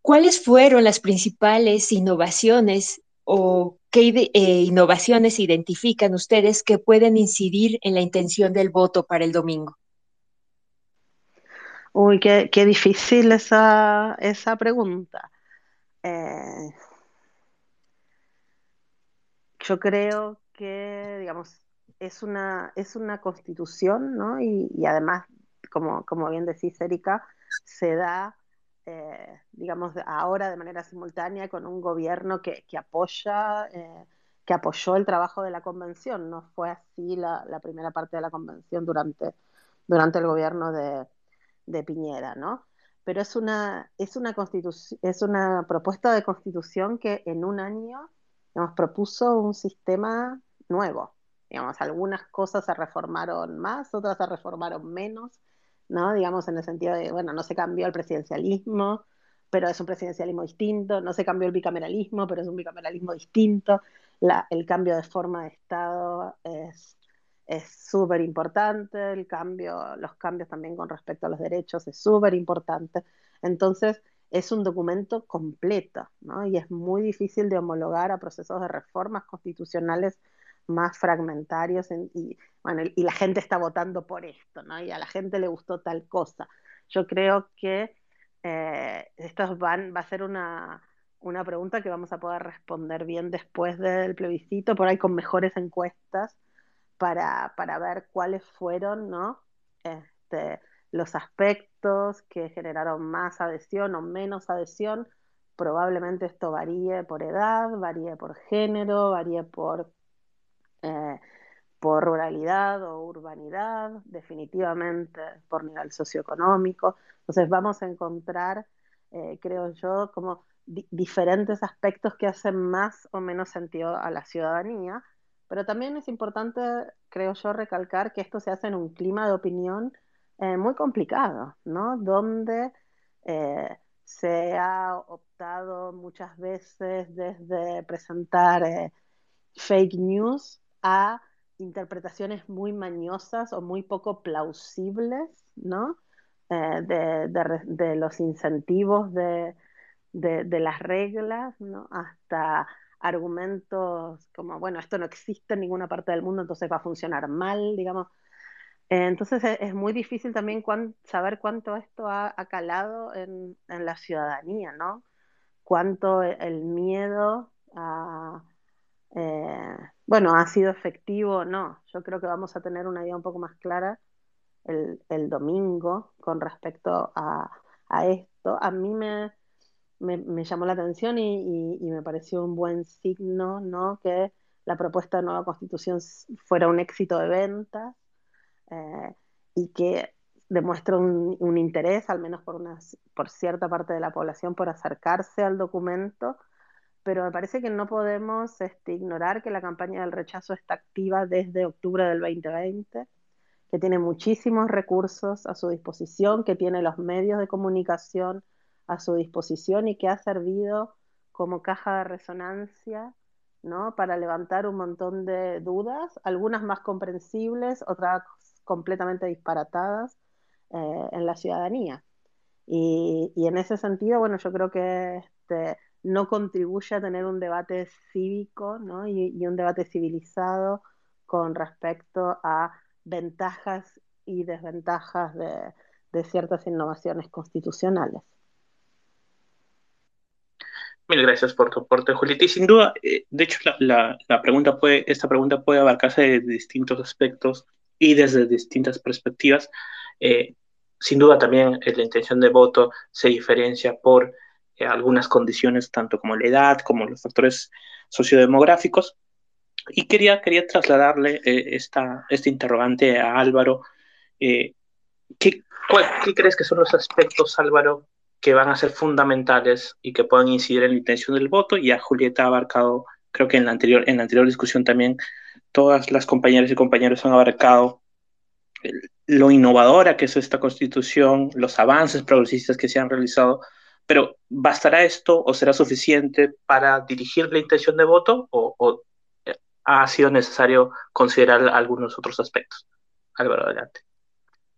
¿cuáles fueron las principales innovaciones o qué eh, innovaciones identifican ustedes que pueden incidir en la intención del voto para el domingo? Uy, qué, difícil esa, esa pregunta. Eh, yo creo que, digamos, es una, es una constitución, ¿no? Y, además, como, como, bien decís, Erika, se da, eh, digamos, ahora de manera simultánea con un gobierno que, que apoya, eh, que apoyó el trabajo de la convención. No fue así la, la, primera parte de la convención durante, durante el gobierno de, de Piñera, ¿no? Pero es una, es una es una propuesta de constitución que en un año nos propuso un sistema nuevo, Digamos, algunas cosas se reformaron más, otras se reformaron menos, ¿no? Digamos, en el sentido de, bueno, no se cambió el presidencialismo, pero es un presidencialismo distinto, no se cambió el bicameralismo, pero es un bicameralismo distinto, el cambio de forma de Estado es súper importante, el cambio, los cambios también con respecto a los derechos es súper importante. Entonces, es un documento completo, ¿no? Y es muy difícil de homologar a procesos de reformas constitucionales más fragmentarios y, bueno, y la gente está votando por esto, ¿no? Y a la gente le gustó tal cosa. Yo creo que eh, esto van, va a ser una, una pregunta que vamos a poder responder bien después del plebiscito, por ahí con mejores encuestas para, para ver cuáles fueron, ¿no? Este, los aspectos que generaron más adhesión o menos adhesión. Probablemente esto varíe por edad, varíe por género, varíe por eh, por ruralidad o urbanidad, definitivamente por nivel socioeconómico. Entonces vamos a encontrar, eh, creo yo, como diferentes aspectos que hacen más o menos sentido a la ciudadanía, pero también es importante, creo yo, recalcar que esto se hace en un clima de opinión eh, muy complicado, ¿no? Donde se ha optado muchas veces desde presentar fake news a interpretaciones muy mañosas o muy poco plausibles, ¿no? Eh, de, los incentivos de, las reglas, ¿no? Hasta argumentos como, bueno, esto no existe en ninguna parte del mundo, entonces va a funcionar mal, digamos. Eh, entonces es, muy difícil también saber cuánto esto ha, calado en, en, la ciudadanía, ¿no? Cuánto el miedo a eh, bueno, ha sido efectivo o no. Yo creo que vamos a tener una idea un poco más clara el, domingo con respecto a, esto. A mí me, me, llamó la atención y, me pareció un buen signo, ¿no? Que la propuesta de nueva constitución fuera un éxito de ventas eh, y que demuestra un, un, interés, al menos por, una, por cierta parte de la población, por acercarse al documento pero me parece que no podemos este, ignorar que la campaña del rechazo está activa desde octubre del 2020, que que tiene muchísimos recursos a su disposición, que tiene los medios de comunicación a su disposición y que ha servido como caja de resonancia ¿no? para levantar un montón de dudas, algunas más comprensibles, otras completamente disparatadas eh, en la ciudadanía. Y, en ese sentido, bueno, yo creo que este, no contribuye a tener un debate cívico ¿no? y, un debate civilizado con respecto a ventajas y desventajas de, ciertas innovaciones constitucionales. Mil gracias por tu aporte, Julieta. Y sin duda, eh, de hecho, la, pregunta puede, esta pregunta puede abarcarse de distintos aspectos y desde distintas perspectivas. Eh, sin duda también eh, la intención de voto se diferencia por algunas condiciones, tanto como la edad, como los factores sociodemográficos. Y quería, quería trasladarle esta, este interrogante a Álvaro. ¿qué, ¿Qué crees que son los aspectos, Álvaro, que van a ser fundamentales y que puedan incidir en la intención del voto? Y a Julieta ha abarcado, creo que en la anterior, en la anterior discusión también, todas las compañeras y compañeros han abarcado lo innovadora que es esta constitución, los avances progresistas que se han realizado, pero ¿bastará esto o será suficiente para dirigir la intención de voto o, eh, ha sido necesario considerar algunos otros aspectos? Álvaro, adelante.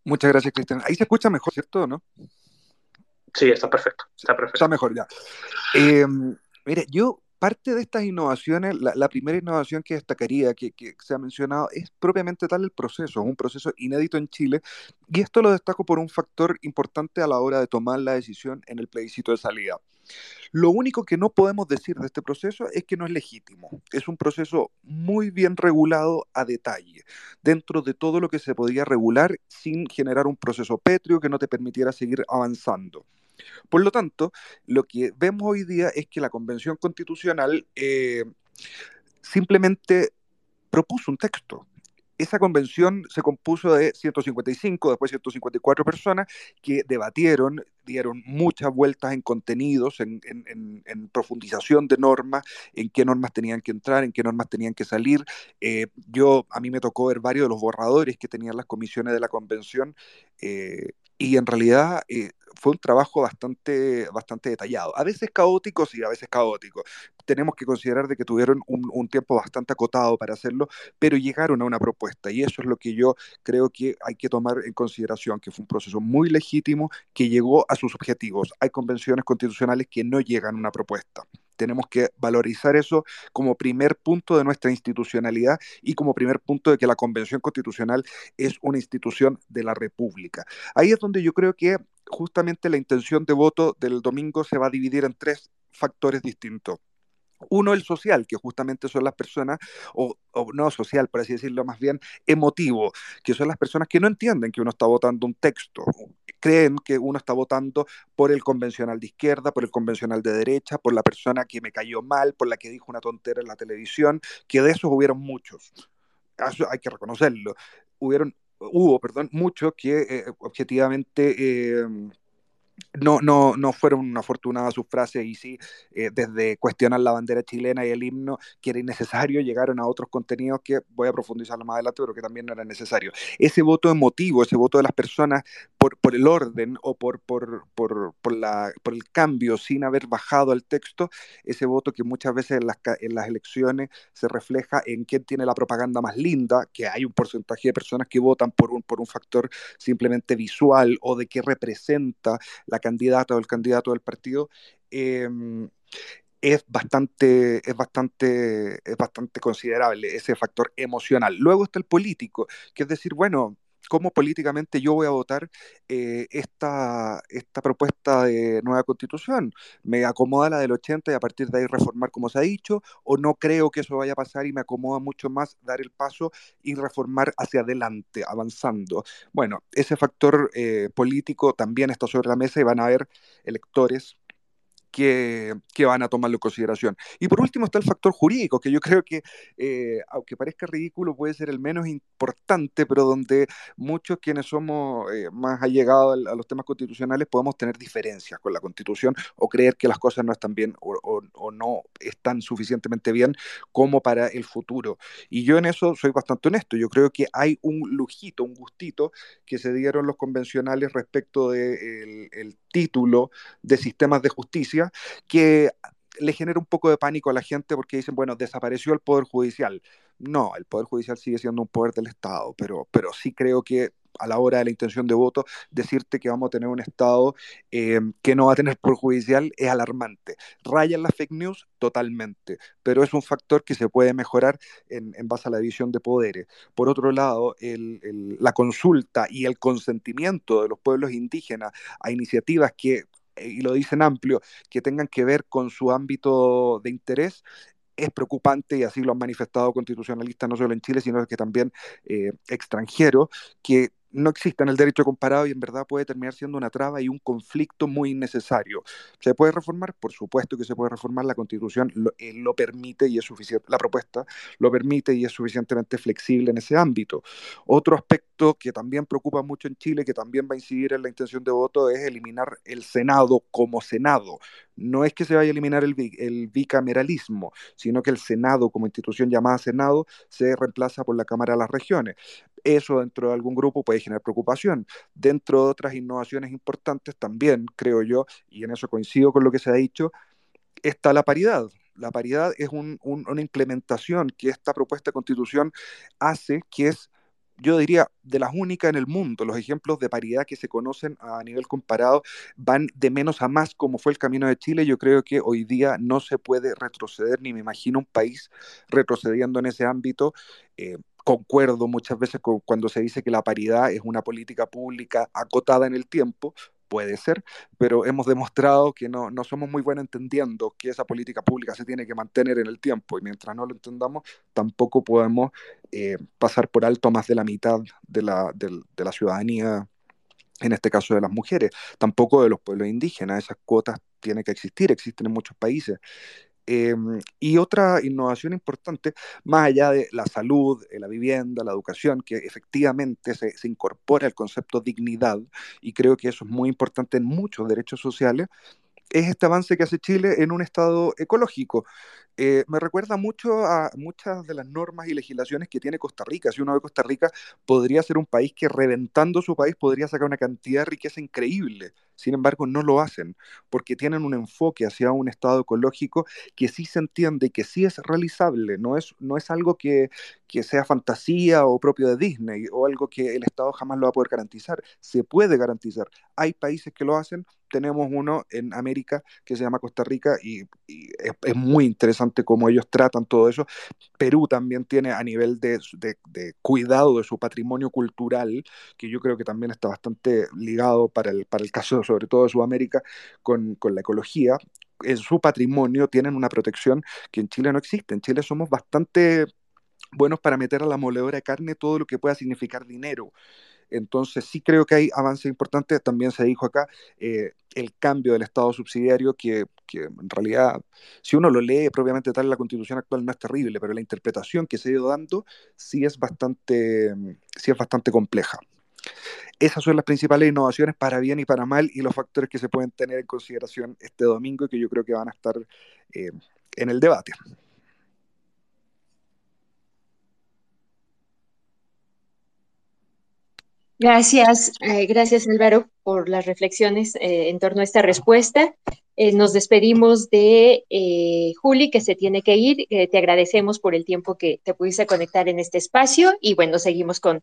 Muchas gracias, Cristian. Ahí se escucha mejor, ¿cierto? ¿No? Sí, está perfecto. Está perfecto. Está mejor ya. Eh, mire, yo parte de estas innovaciones, la, primera innovación que destacaría, que, se ha mencionado, es propiamente tal el proceso, un proceso inédito en Chile, y esto lo destaco por un factor importante a la hora de tomar la decisión en el plebiscito de salida. Lo único que no podemos decir de este proceso es que no es legítimo. Es un proceso muy bien regulado a detalle, dentro de todo lo que se podía regular sin generar un proceso pétreo que no te permitiera seguir avanzando. Por lo tanto, lo que vemos hoy día es que la Convención Constitucional eh, simplemente propuso un texto, esa convención se compuso de 155, después 154 personas que debatieron, dieron muchas vueltas en contenidos, en, profundización de normas, en qué normas tenían que entrar, en qué normas tenían que salir. Eh, yo, a mí me tocó ver varios de los borradores que tenían las comisiones de la convención eh, y en realidad fue un trabajo bastante, bastante detallado. A veces caótico, sí, a veces caótico. Tenemos que considerar de que tuvieron un, tiempo bastante acotado para hacerlo, pero llegaron a una propuesta y eso es lo que yo creo que hay que tomar en consideración, que fue un proceso muy legítimo que llegó a sus objetivos. Hay convenciones constitucionales que no llegan a una propuesta. Tenemos que valorizar eso como primer punto de nuestra institucionalidad y como primer punto de que la Convención Constitucional es una institución de la República. Ahí es donde yo creo que justamente la intención de voto del domingo se va a dividir en tres factores distintos. Uno, el social, que justamente son las personas, o, no social, por así decirlo, más bien emotivo, que son las personas que no entienden que uno está votando un texto, creen que uno está votando por el convencional de izquierda, por el convencional de derecha, por la persona que me cayó mal, por la que dijo una tontera en la televisión, que de esos hubieron muchos. Eso hay que reconocerlo. Hubieron, hubo, perdón, muchos que eh, objetivamente... Eh, no, no, no fueron afortunadas sus frases y sí, eh, desde cuestionar la bandera chilena y el himno, que era innecesario, llegaron a otros contenidos que voy a profundizar más adelante, pero que también no era necesario. Ese voto emotivo, ese voto de las personas por, el orden o por, por, por, por, la, por el cambio sin haber bajado el texto, ese voto que muchas veces en las, en las elecciones se refleja en quién tiene la propaganda más linda, que hay un porcentaje de personas que votan por un, por un factor simplemente visual o de qué representa la candidata o el candidato del partido, em, es bastante, es, bastante, es bastante considerable ese factor emocional. Luego está el político, que es decir, bueno, cómo políticamente yo voy a votar eh, esta, esta propuesta de nueva constitución. ¿Me acomoda la del 80 y a partir de ahí reformar como se ha dicho? ¿O no creo que eso vaya a pasar y me acomoda mucho más dar el paso y reformar hacia adelante, avanzando? Bueno, ese factor eh, político también está sobre la mesa y van a haber electores que, van a tomarlo en consideración. Y por último está el factor jurídico, que yo creo que, eh, aunque parezca ridículo, puede ser el menos importante, pero donde muchos quienes somos eh, más allegados a, los temas constitucionales podemos tener diferencias con la constitución o creer que las cosas no están bien o, no están suficientemente bien como para el futuro. Y yo en eso soy bastante honesto. Yo creo que hay un lujito, un gustito que se dieron los convencionales respecto del el título de sistemas de justicia que le genera un poco de pánico a la gente porque dicen, bueno, desapareció el Poder Judicial. No, el Poder Judicial sigue siendo un poder del Estado, pero, pero sí creo que a la hora de la intención de voto, decirte que vamos a tener un Estado eh, que no va a tener Poder Judicial es alarmante. Raya las fake news totalmente, pero es un factor que se puede mejorar en, base a la división de poderes. Por otro lado, la consulta y el consentimiento de los pueblos indígenas a iniciativas que y lo dicen amplio, que tengan que ver con su ámbito de interés, es preocupante y así lo han manifestado constitucionalistas no solo en Chile, sino que también eh, extranjeros, que no existe en el derecho comparado y en verdad puede terminar siendo una traba y un conflicto muy innecesario. ¿Se puede reformar? Por supuesto que se puede reformar. La constitución lo, eh, lo, permite y es suficiente, la propuesta lo permite y es suficientemente flexible en ese ámbito. Otro aspecto que también preocupa mucho en Chile, que también va a incidir en la intención de voto, es eliminar el Senado como Senado. No es que se vaya a eliminar el, el bicameralismo, sino que el Senado como institución llamada Senado se reemplaza por la Cámara de las Regiones. Eso dentro de algún grupo puede generar preocupación. Dentro de otras innovaciones importantes también, creo yo, y en eso coincido con lo que se ha dicho, está la paridad. La paridad es una implementación que esta propuesta de constitución hace, que es yo diría, de las únicas en el mundo. Los ejemplos de paridad que se conocen a nivel comparado van de menos a más, como fue el camino de Chile. Yo creo que hoy día no se puede retroceder, ni me imagino un país retrocediendo en ese ámbito. Eh, concuerdo muchas veces con, cuando se dice que la paridad es una política pública acotada en el tiempo, puede ser, pero hemos demostrado que no, no, somos muy buenos entendiendo que esa política pública se tiene que mantener en el tiempo y mientras no lo entendamos, tampoco podemos eh, pasar por alto más de la mitad de la, de, de la ciudadanía, en este caso de las mujeres, tampoco de los pueblos indígenas, esas cuotas tienen que existir, existen en muchos países. Em, y otra innovación importante, más allá de la salud, eh, la vivienda, la educación, que efectivamente se, incorpora el concepto dignidad, y creo que eso es muy importante en muchos derechos sociales, es este avance que hace Chile en un estado ecológico. Eh, me recuerda mucho a muchas de las normas y legislaciones que tiene Costa Rica. Si uno ve Costa Rica, podría ser un país que reventando su país podría sacar una cantidad de riqueza increíble. Sin embargo, no lo hacen porque tienen un enfoque hacia un estado ecológico que sí se entiende, que sí es realizable, no es, no es algo que, que sea fantasía o propio de Disney o algo que el Estado jamás lo va a poder garantizar. Se puede garantizar. Hay países que lo hacen, tenemos uno en América que se llama Costa Rica y, es, muy interesante cómo ellos tratan todo eso. Perú también tiene a nivel de, cuidado de su patrimonio cultural, que yo creo que también está bastante ligado para el, para el caso sobre todo de Sudamérica con, con la ecología. En su patrimonio tienen una protección que en Chile no existe. En Chile somos bastante buenos para meter a la moledora de carne todo lo que pueda significar dinero. Entonces sí creo que hay avances importantes. También se dijo acá eh, el cambio del Estado subsidiario, que, en realidad, si uno lo lee propiamente tal, la constitución actual no es terrible, pero la interpretación que se ha ido dando sí es bastante, sí es bastante compleja. Esas son las principales innovaciones para bien y para mal y los factores que se pueden tener en consideración este domingo y que yo creo que van a estar eh, en el debate. Gracias, eh, gracias Álvaro por las reflexiones eh, en torno a esta respuesta. Nos despedimos de Juli, que se tiene que ir. te agradecemos por el tiempo que te pudiste conectar en este espacio y bueno, seguimos con,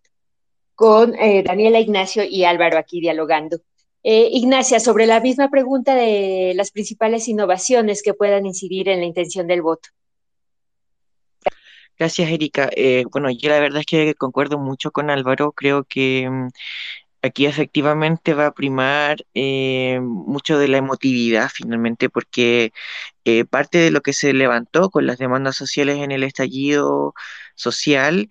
con Daniela, Ignacio y Álvaro aquí dialogando. Ignacia, sobre la misma pregunta de las principales innovaciones que puedan incidir en la intención del voto. Gracias, Erika. Eh, bueno, yo la verdad es que concuerdo mucho con Álvaro. Creo que mm, aquí efectivamente va a primar eh, mucho de la emotividad finalmente, porque eh, parte de lo que se levantó con las demandas sociales en el estallido social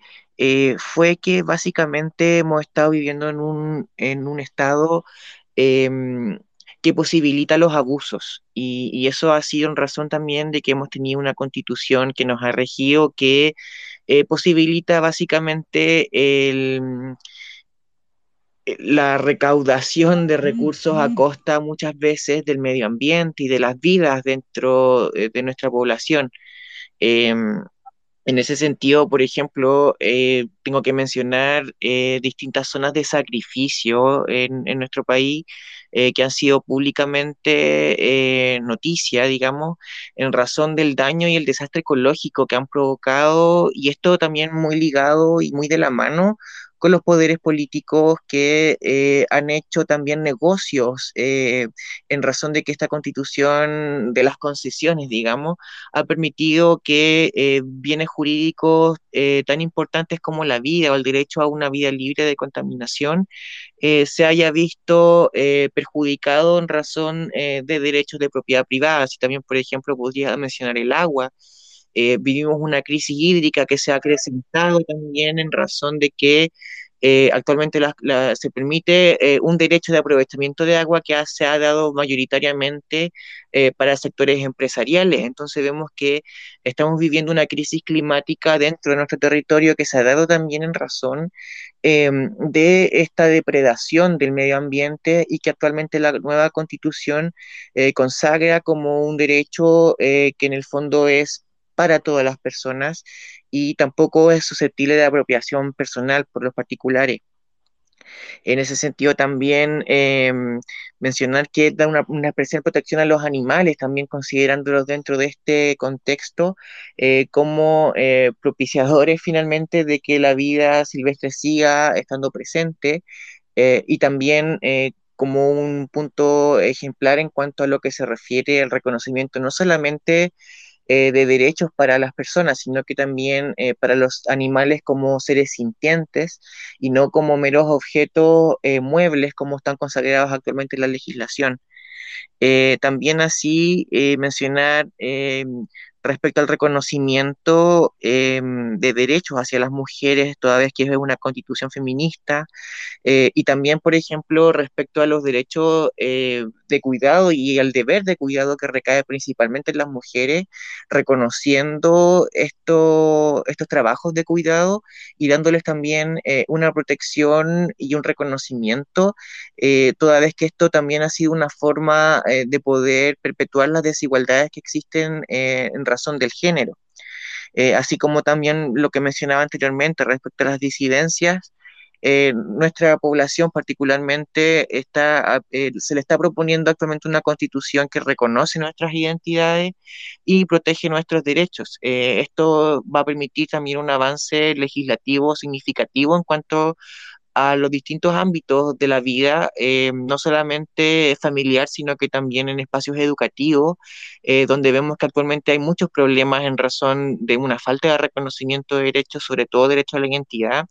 fue que básicamente hemos estado viviendo en un, en un estado em, que posibilita los abusos. Y, eso ha sido en razón también de que hemos tenido una constitución que nos ha regido que eh, posibilita básicamente el, eh, la recaudación de recursos a costa muchas veces del medio ambiente y de las vidas dentro eh, de nuestra población. Em, en ese sentido, por ejemplo, eh, tengo que mencionar distintas zonas de sacrificio en, nuestro país que han sido públicamente noticia, digamos, en razón del daño y el desastre ecológico que han provocado, y esto también muy ligado y muy de la mano con los poderes políticos que eh, han hecho también negocios eh, en razón de que esta constitución de las concesiones, digamos, ha permitido que eh, bienes jurídicos tan importantes como la vida o el derecho a una vida libre de contaminación se haya visto perjudicado en razón de derechos de propiedad privada. Si también, por ejemplo, podría mencionar el agua. Eh, vivimos una crisis hídrica que se ha acrecentado también en razón de que eh, actualmente se permite eh, un derecho de aprovechamiento de agua que se ha dado mayoritariamente para sectores empresariales. Entonces vemos que estamos viviendo una crisis climática dentro de nuestro territorio que se ha dado también en razón em, de esta depredación del medio ambiente y que actualmente la nueva constitución consagra como un derecho que en el fondo es para todas las personas y tampoco es susceptible de apropiación personal por los particulares. En ese sentido, también em, mencionar que da una, especial protección a los animales, también considerándolos dentro de este contexto eh, como eh, propiciadores finalmente de que la vida silvestre siga estando presente eh, y también como un punto ejemplar en cuanto a lo que se refiere al reconocimiento no solamente eh, de derechos para las personas, sino que también eh, para los animales como seres sintientes y no como meros objetos eh, muebles como están consagrados actualmente en la legislación. también así mencionar respecto al reconocimiento de derechos hacia las mujeres, toda vez que es una constitución feminista, y también, por ejemplo, respecto a los derechos de cuidado y el deber de cuidado que recae principalmente en las mujeres, reconociendo esto, estos trabajos de cuidado y dándoles también eh, una protección y un reconocimiento, toda vez que esto también ha sido una forma de poder perpetuar las desigualdades que existen en razón del género. Eh, así como también lo que mencionaba anteriormente respecto a las disidencias, eh, nuestra población particularmente está, eh, se le está proponiendo actualmente una constitución que reconoce nuestras identidades y protege nuestros derechos. esto va a permitir también un avance legislativo significativo en cuanto a los distintos ámbitos de la vida, eh, no solamente familiar, sino que también en espacios educativos, eh, donde vemos que actualmente hay muchos problemas en razón de una falta de reconocimiento de derechos, sobre todo derecho a la identidad,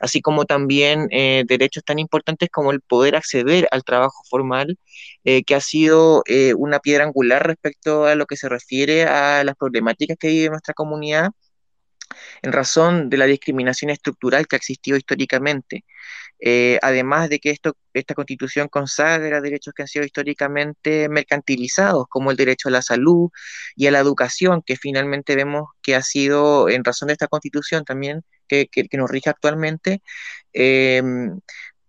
así como también eh, derechos tan importantes como el poder acceder al trabajo formal, que ha sido una piedra angular respecto a lo que se refiere a las problemáticas que vive nuestra comunidad en razón de la discriminación estructural que ha existido históricamente. Eh, además de que esto, esta constitución consagra derechos que han sido históricamente mercantilizados, como el derecho a la salud y a la educación, que finalmente vemos que ha sido, en razón de esta constitución también, que, nos rige actualmente, em,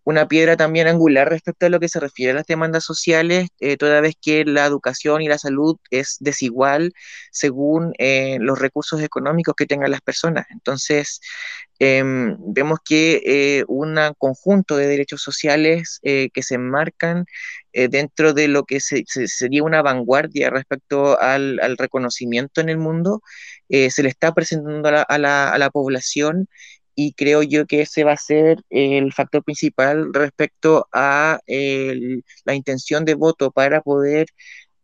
una piedra también angular respecto a lo que se refiere a las demandas sociales, eh, toda vez que la educación y la salud es desigual según eh, los recursos económicos que tengan las personas. Entonces, em, vemos que eh, un conjunto de derechos sociales que se enmarcan dentro de lo que sería una vanguardia respecto al, reconocimiento en el mundo, se le está presentando a la población y creo yo que ese va a ser el factor principal respecto a la intención de voto para poder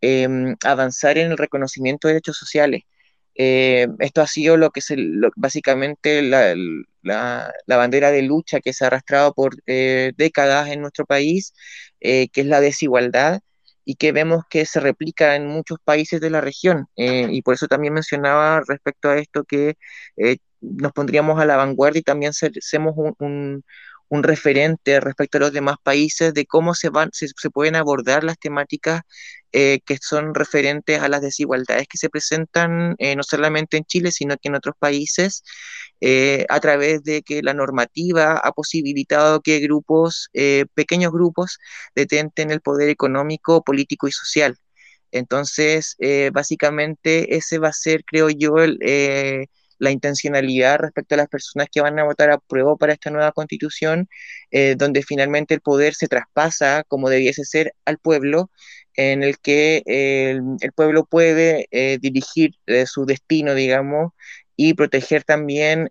em, avanzar en el reconocimiento de derechos sociales. Eh, esto ha sido lo que es básicamente la, bandera de lucha que se ha arrastrado por eh, décadas en nuestro país, eh, que es la desigualdad y que vemos que se replica en muchos países de la región. y por eso también mencionaba respecto a esto que nos pondríamos a la vanguardia y también hacemos un, un referente respecto a los demás países de cómo se, van, se, pueden abordar las temáticas eh, que son referentes a las desigualdades que se presentan eh, no solamente en Chile, sino que en otros países, eh, a través de que la normativa ha posibilitado que grupos, pequeños grupos, detenten el poder económico, político y social. Entonces, básicamente ese va a ser, creo yo, el la intencionalidad respecto a las personas que van a votar a prueba para esta nueva constitución, eh, donde finalmente el poder se traspasa como debiese ser al pueblo, en el que el, pueblo puede eh, dirigir eh, su destino, digamos, y proteger también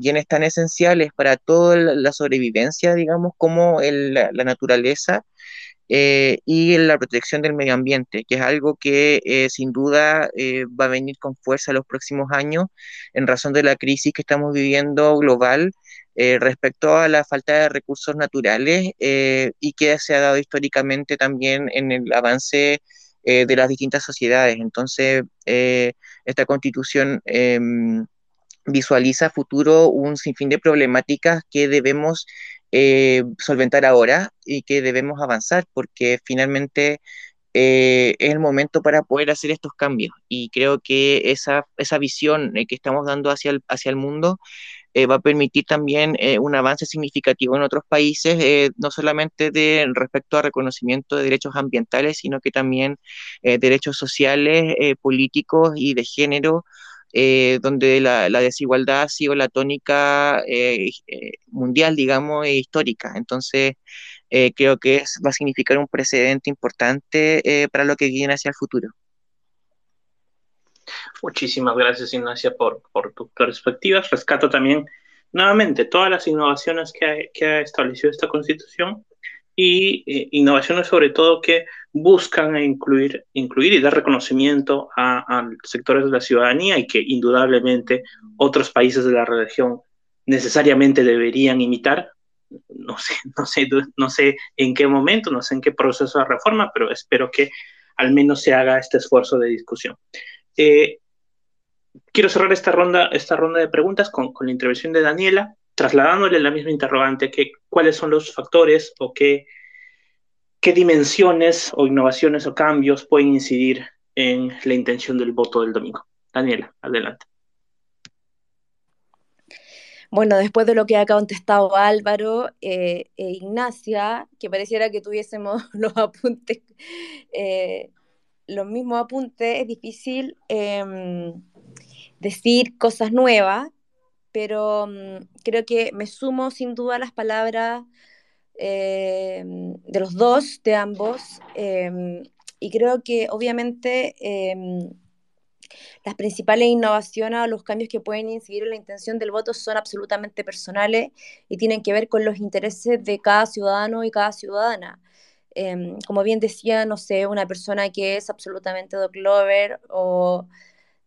bienes tan esenciales para toda la sobrevivencia, digamos, como la naturaleza eh, y la protección del medio ambiente, que es algo que eh, sin duda eh, va a venir con fuerza en los próximos años en razón de la crisis que estamos viviendo global respecto a la falta de recursos naturales y que se ha dado históricamente también en el avance de las distintas sociedades. Entonces, esta constitución em, visualiza futuro un sinfín de problemáticas que debemos eh, solventar ahora y que debemos avanzar porque finalmente eh, es el momento para poder hacer estos cambios. Y creo que esa, esa visión eh, que estamos dando hacia el, hacia el mundo va a permitir también un avance significativo en otros países, no solamente de respecto a reconocimiento de derechos ambientales, sino que también derechos sociales, políticos y de género eh, donde la, desigualdad ha sido la tónica eh, eh, mundial, digamos, e histórica. Entonces, creo que va a significar un precedente importante para lo que viene hacia el futuro. Muchísimas gracias, Ignacia, por, por tus perspectivas. Rescato también nuevamente todas las innovaciones que ha, que ha establecido esta constitución y eh, innovaciones sobre todo que buscan incluir, incluir y dar reconocimiento a, sectores de la ciudadanía y que indudablemente otros países de la región necesariamente deberían imitar. No sé, no sé, no sé en qué momento, no sé en qué proceso de reforma, pero espero que al menos se haga este esfuerzo de discusión. Eh, quiero cerrar esta ronda, esta ronda de preguntas con, con la intervención de Daniela trasladándole la misma interrogante, que cuáles son los factores o qué, qué dimensiones o innovaciones o cambios pueden incidir en la intención del voto del domingo. Daniela, adelante. Bueno, después de lo que ha contestado Álvaro eh, e Ignacia, que pareciera que tuviésemos los apuntes, eh, los mismos apuntes, es difícil em, decir cosas nuevas, pero mm, creo que me sumo sin duda a las palabras eh, de los dos, de ambos, em, y creo que obviamente em, las principales innovaciones o los cambios que pueden incidir en la intención del voto son absolutamente personales y tienen que ver con los intereses de cada ciudadano y cada ciudadana. Em, como bien decía, no sé, una persona que es absolutamente dog lover o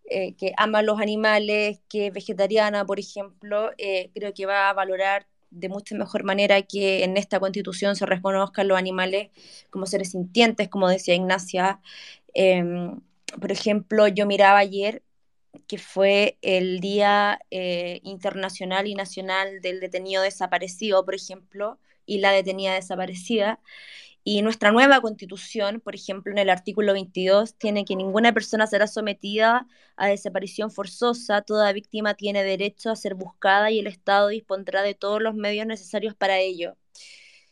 eh, que ama los animales, que es vegetariana, por ejemplo, eh, creo que va a valorar de mucha mejor manera que en esta constitución se reconozcan los animales como seres sintientes, como decía Ignacia. Em, por ejemplo, yo miraba ayer que fue el Día eh, Internacional y Nacional del Detenido Desaparecido, por ejemplo, y la detenida desaparecida, y nuestra nueva constitución, por ejemplo, en el artículo 22, tiene que ninguna persona será sometida a desaparición forzosa, toda víctima tiene derecho a ser buscada y el Estado dispondrá de todos los medios necesarios para ello.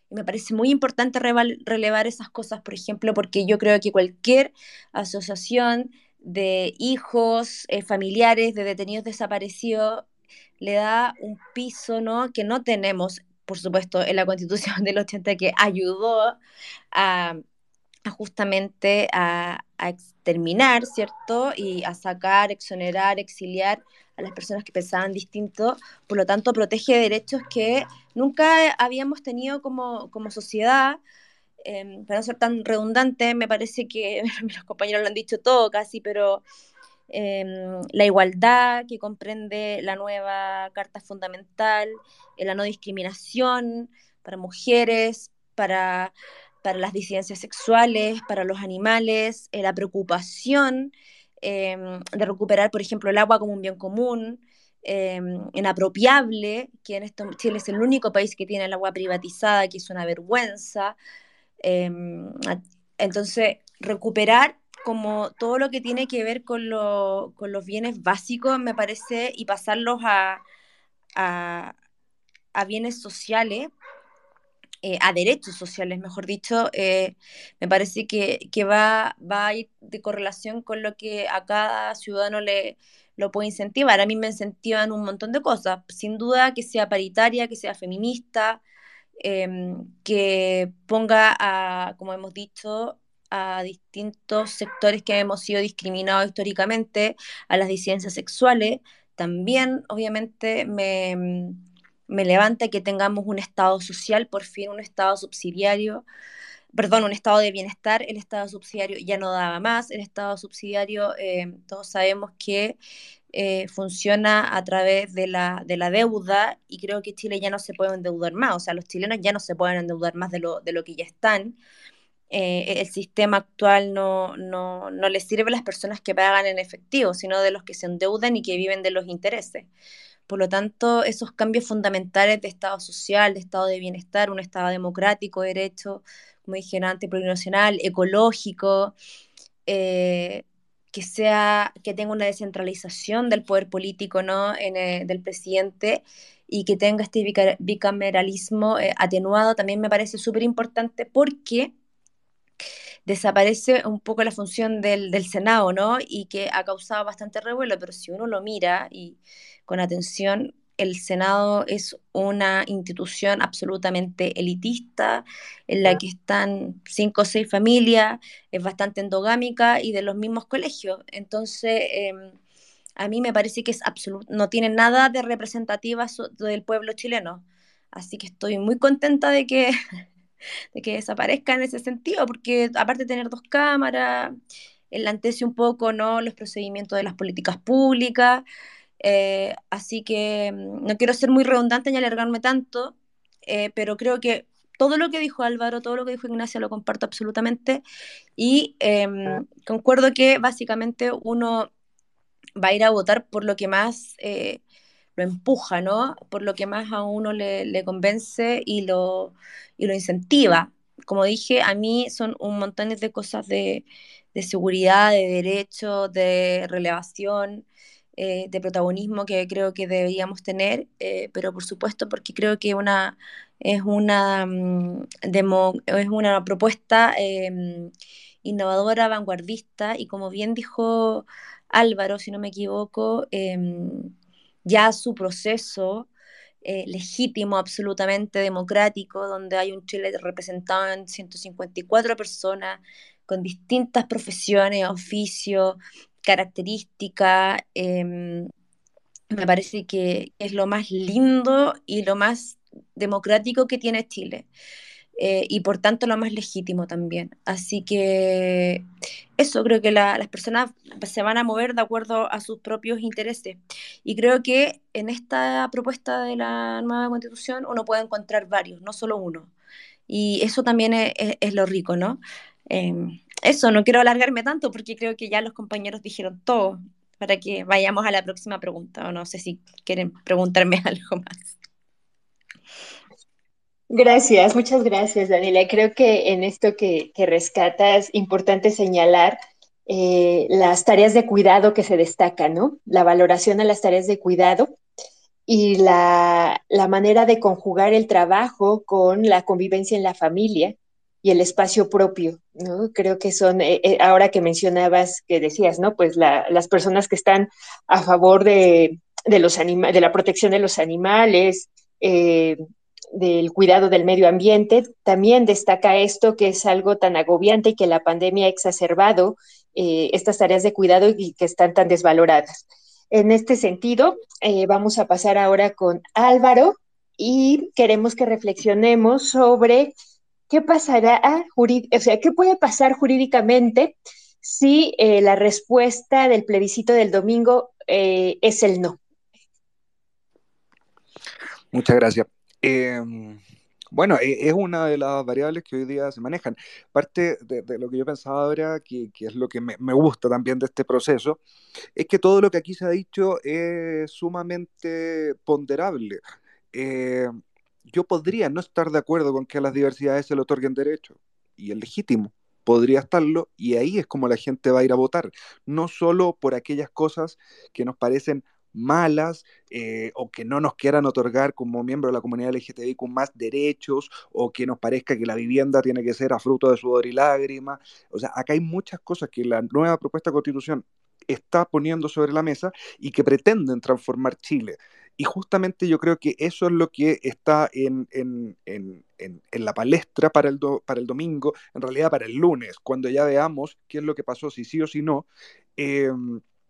Y me parece muy importante relevar esas cosas, por ejemplo, porque yo creo que cualquier asociación de hijos, eh, familiares de detenidos desaparecidos, le da un piso ¿no? que no tenemos por supuesto, en la constitución del 80 que ayudó a, justamente a, exterminar, ¿cierto? Y a sacar, exonerar, exiliar a las personas que pensaban distinto, por lo tanto protege derechos que nunca habíamos tenido como, como sociedad. Em, para no ser tan redundante, me parece que los compañeros lo han dicho todo casi, pero Em, la igualdad que comprende la nueva Carta Fundamental, eh, la no discriminación para mujeres, para, para las disidencias sexuales, para los animales, eh, la preocupación em, de recuperar, por ejemplo, el agua como un bien común, em, inapropiable, que Chile es el único país que tiene el agua privatizada, que es una vergüenza. Entonces, recuperar como todo lo que tiene que ver con, con los bienes básicos, me parece, y pasarlos a, a, a bienes sociales, eh, a derechos sociales, mejor dicho, eh, me parece que, que va, va, a ir de correlación con lo que a cada ciudadano le lo puede incentivar. A mí me incentivan un montón de cosas, sin duda que sea paritaria, que sea feminista, em, que ponga, a, como hemos dicho, a distintos sectores que hemos sido discriminados históricamente, a las disidencias sexuales. También, obviamente, me me levanta que tengamos un Estado social, por fin un Estado subsidiario, perdón, un Estado de bienestar, el Estado subsidiario ya no daba más, el Estado subsidiario eh, todos sabemos que eh, funciona a través de la, de la deuda y creo que Chile ya no se puede endeudar más, o sea, los chilenos ya no se pueden endeudar más de lo, de lo que ya están. Eh, el sistema actual no, no, no les sirve a las personas que pagan en efectivo, sino de los que se endeudan y que viven de los intereses. Por lo tanto, esos cambios fundamentales de Estado social, de Estado de bienestar, un Estado democrático, derecho, como dije antes, plurinacional, ecológico, eh, que sea, que tenga una descentralización del poder político, ¿no? Eh, del presidente y que tenga este bicameralismo eh, atenuado, también me parece súper importante porque desaparece un poco la función del, del, Senado, ¿no? Y que ha causado bastante revuelo, pero si uno lo mira y con atención, el Senado es una institución absolutamente elitista, en la que están cinco o seis familias, es bastante endogámica y de los mismos colegios. Entonces, em, a mí me parece que es absoluto, no tiene nada de representativa del pueblo chileno. Así que estoy muy contenta de que, de que desaparezca en ese sentido, porque aparte de tener dos cámaras, enlantece un poco ¿no? los procedimientos de las políticas públicas. Eh, así que mm, no quiero ser muy redundante ni alargarme tanto, eh, pero creo que todo lo que dijo Álvaro, todo lo que dijo Ignacia lo comparto absolutamente y em, concuerdo que básicamente uno va a ir a votar por lo que más eh, lo empuja, ¿no? Por lo que más a uno le, convence y lo, y lo incentiva. Como dije, a mí son un montón de cosas de, seguridad, de derecho, de relevación, eh, de protagonismo que creo que deberíamos tener, eh, pero por supuesto porque creo que una, es, una, mm, es una propuesta em, innovadora, vanguardista y como bien dijo Álvaro, si no me equivoco, em, ya su proceso eh, legítimo, absolutamente democrático, donde hay un Chile representado en 154 personas con distintas profesiones, oficios, característica, em, me parece que es lo más lindo y lo más democrático que tiene Chile. Eh, y por tanto lo más legítimo también. Así que eso, creo que las personas se van a mover de acuerdo a sus propios intereses. Y creo que en esta propuesta de la nueva constitución uno puede encontrar varios, no solo uno. Y eso también es, lo rico, ¿no? Em, eso, no quiero alargarme tanto porque creo que ya los compañeros dijeron todo para que vayamos a la próxima pregunta o no sé si quieren preguntarme algo más. Gracias, muchas gracias, Daniela. Creo que en esto que, que rescatas, importante señalar eh, las tareas de cuidado que se destacan, ¿no? La valoración a las tareas de cuidado y la, la manera de conjugar el trabajo con la convivencia en la familia y el espacio propio, ¿no? Creo que son, eh, eh, ahora que mencionabas, que decías, ¿no? Pues las personas que están a favor de, los de la protección de los animales, eh, del cuidado del medio ambiente, también destaca esto que es algo tan agobiante y que la pandemia ha exacerbado estas tareas de cuidado y que están tan desvaloradas. En este sentido, vamos a pasar ahora con Álvaro y queremos que reflexionemos sobre ¿qué pasará, o sea, qué puede pasar jurídicamente si eh, la respuesta del plebiscito del domingo eh, es el no? Muchas gracias. Em, Bueno, e, es una de las variables que hoy día se manejan. Parte de, lo que yo pensaba ahora, que, es lo que me, gusta también de este proceso, es que todo lo que aquí se ha dicho es sumamente ponderable. Eh, yo podría no estar de acuerdo con que a las diversidades se le otorguen derechos, y es legítimo podría estarlo y ahí es como la gente va a ir a votar, no solo por aquellas cosas que nos parecen malas eh, o que no nos quieran otorgar como miembro de la comunidad LGTBI con más derechos o que nos parezca que la vivienda tiene que ser a fruto de sudor y lágrimas. O sea, acá hay muchas cosas que la nueva propuesta de constitución está poniendo sobre la mesa y que pretenden transformar Chile. Y justamente yo creo que eso es lo que está en, en, en, en la palestra para el, para el domingo, en realidad para el lunes, cuando ya veamos qué es lo que pasó, si sí o si no. Eh,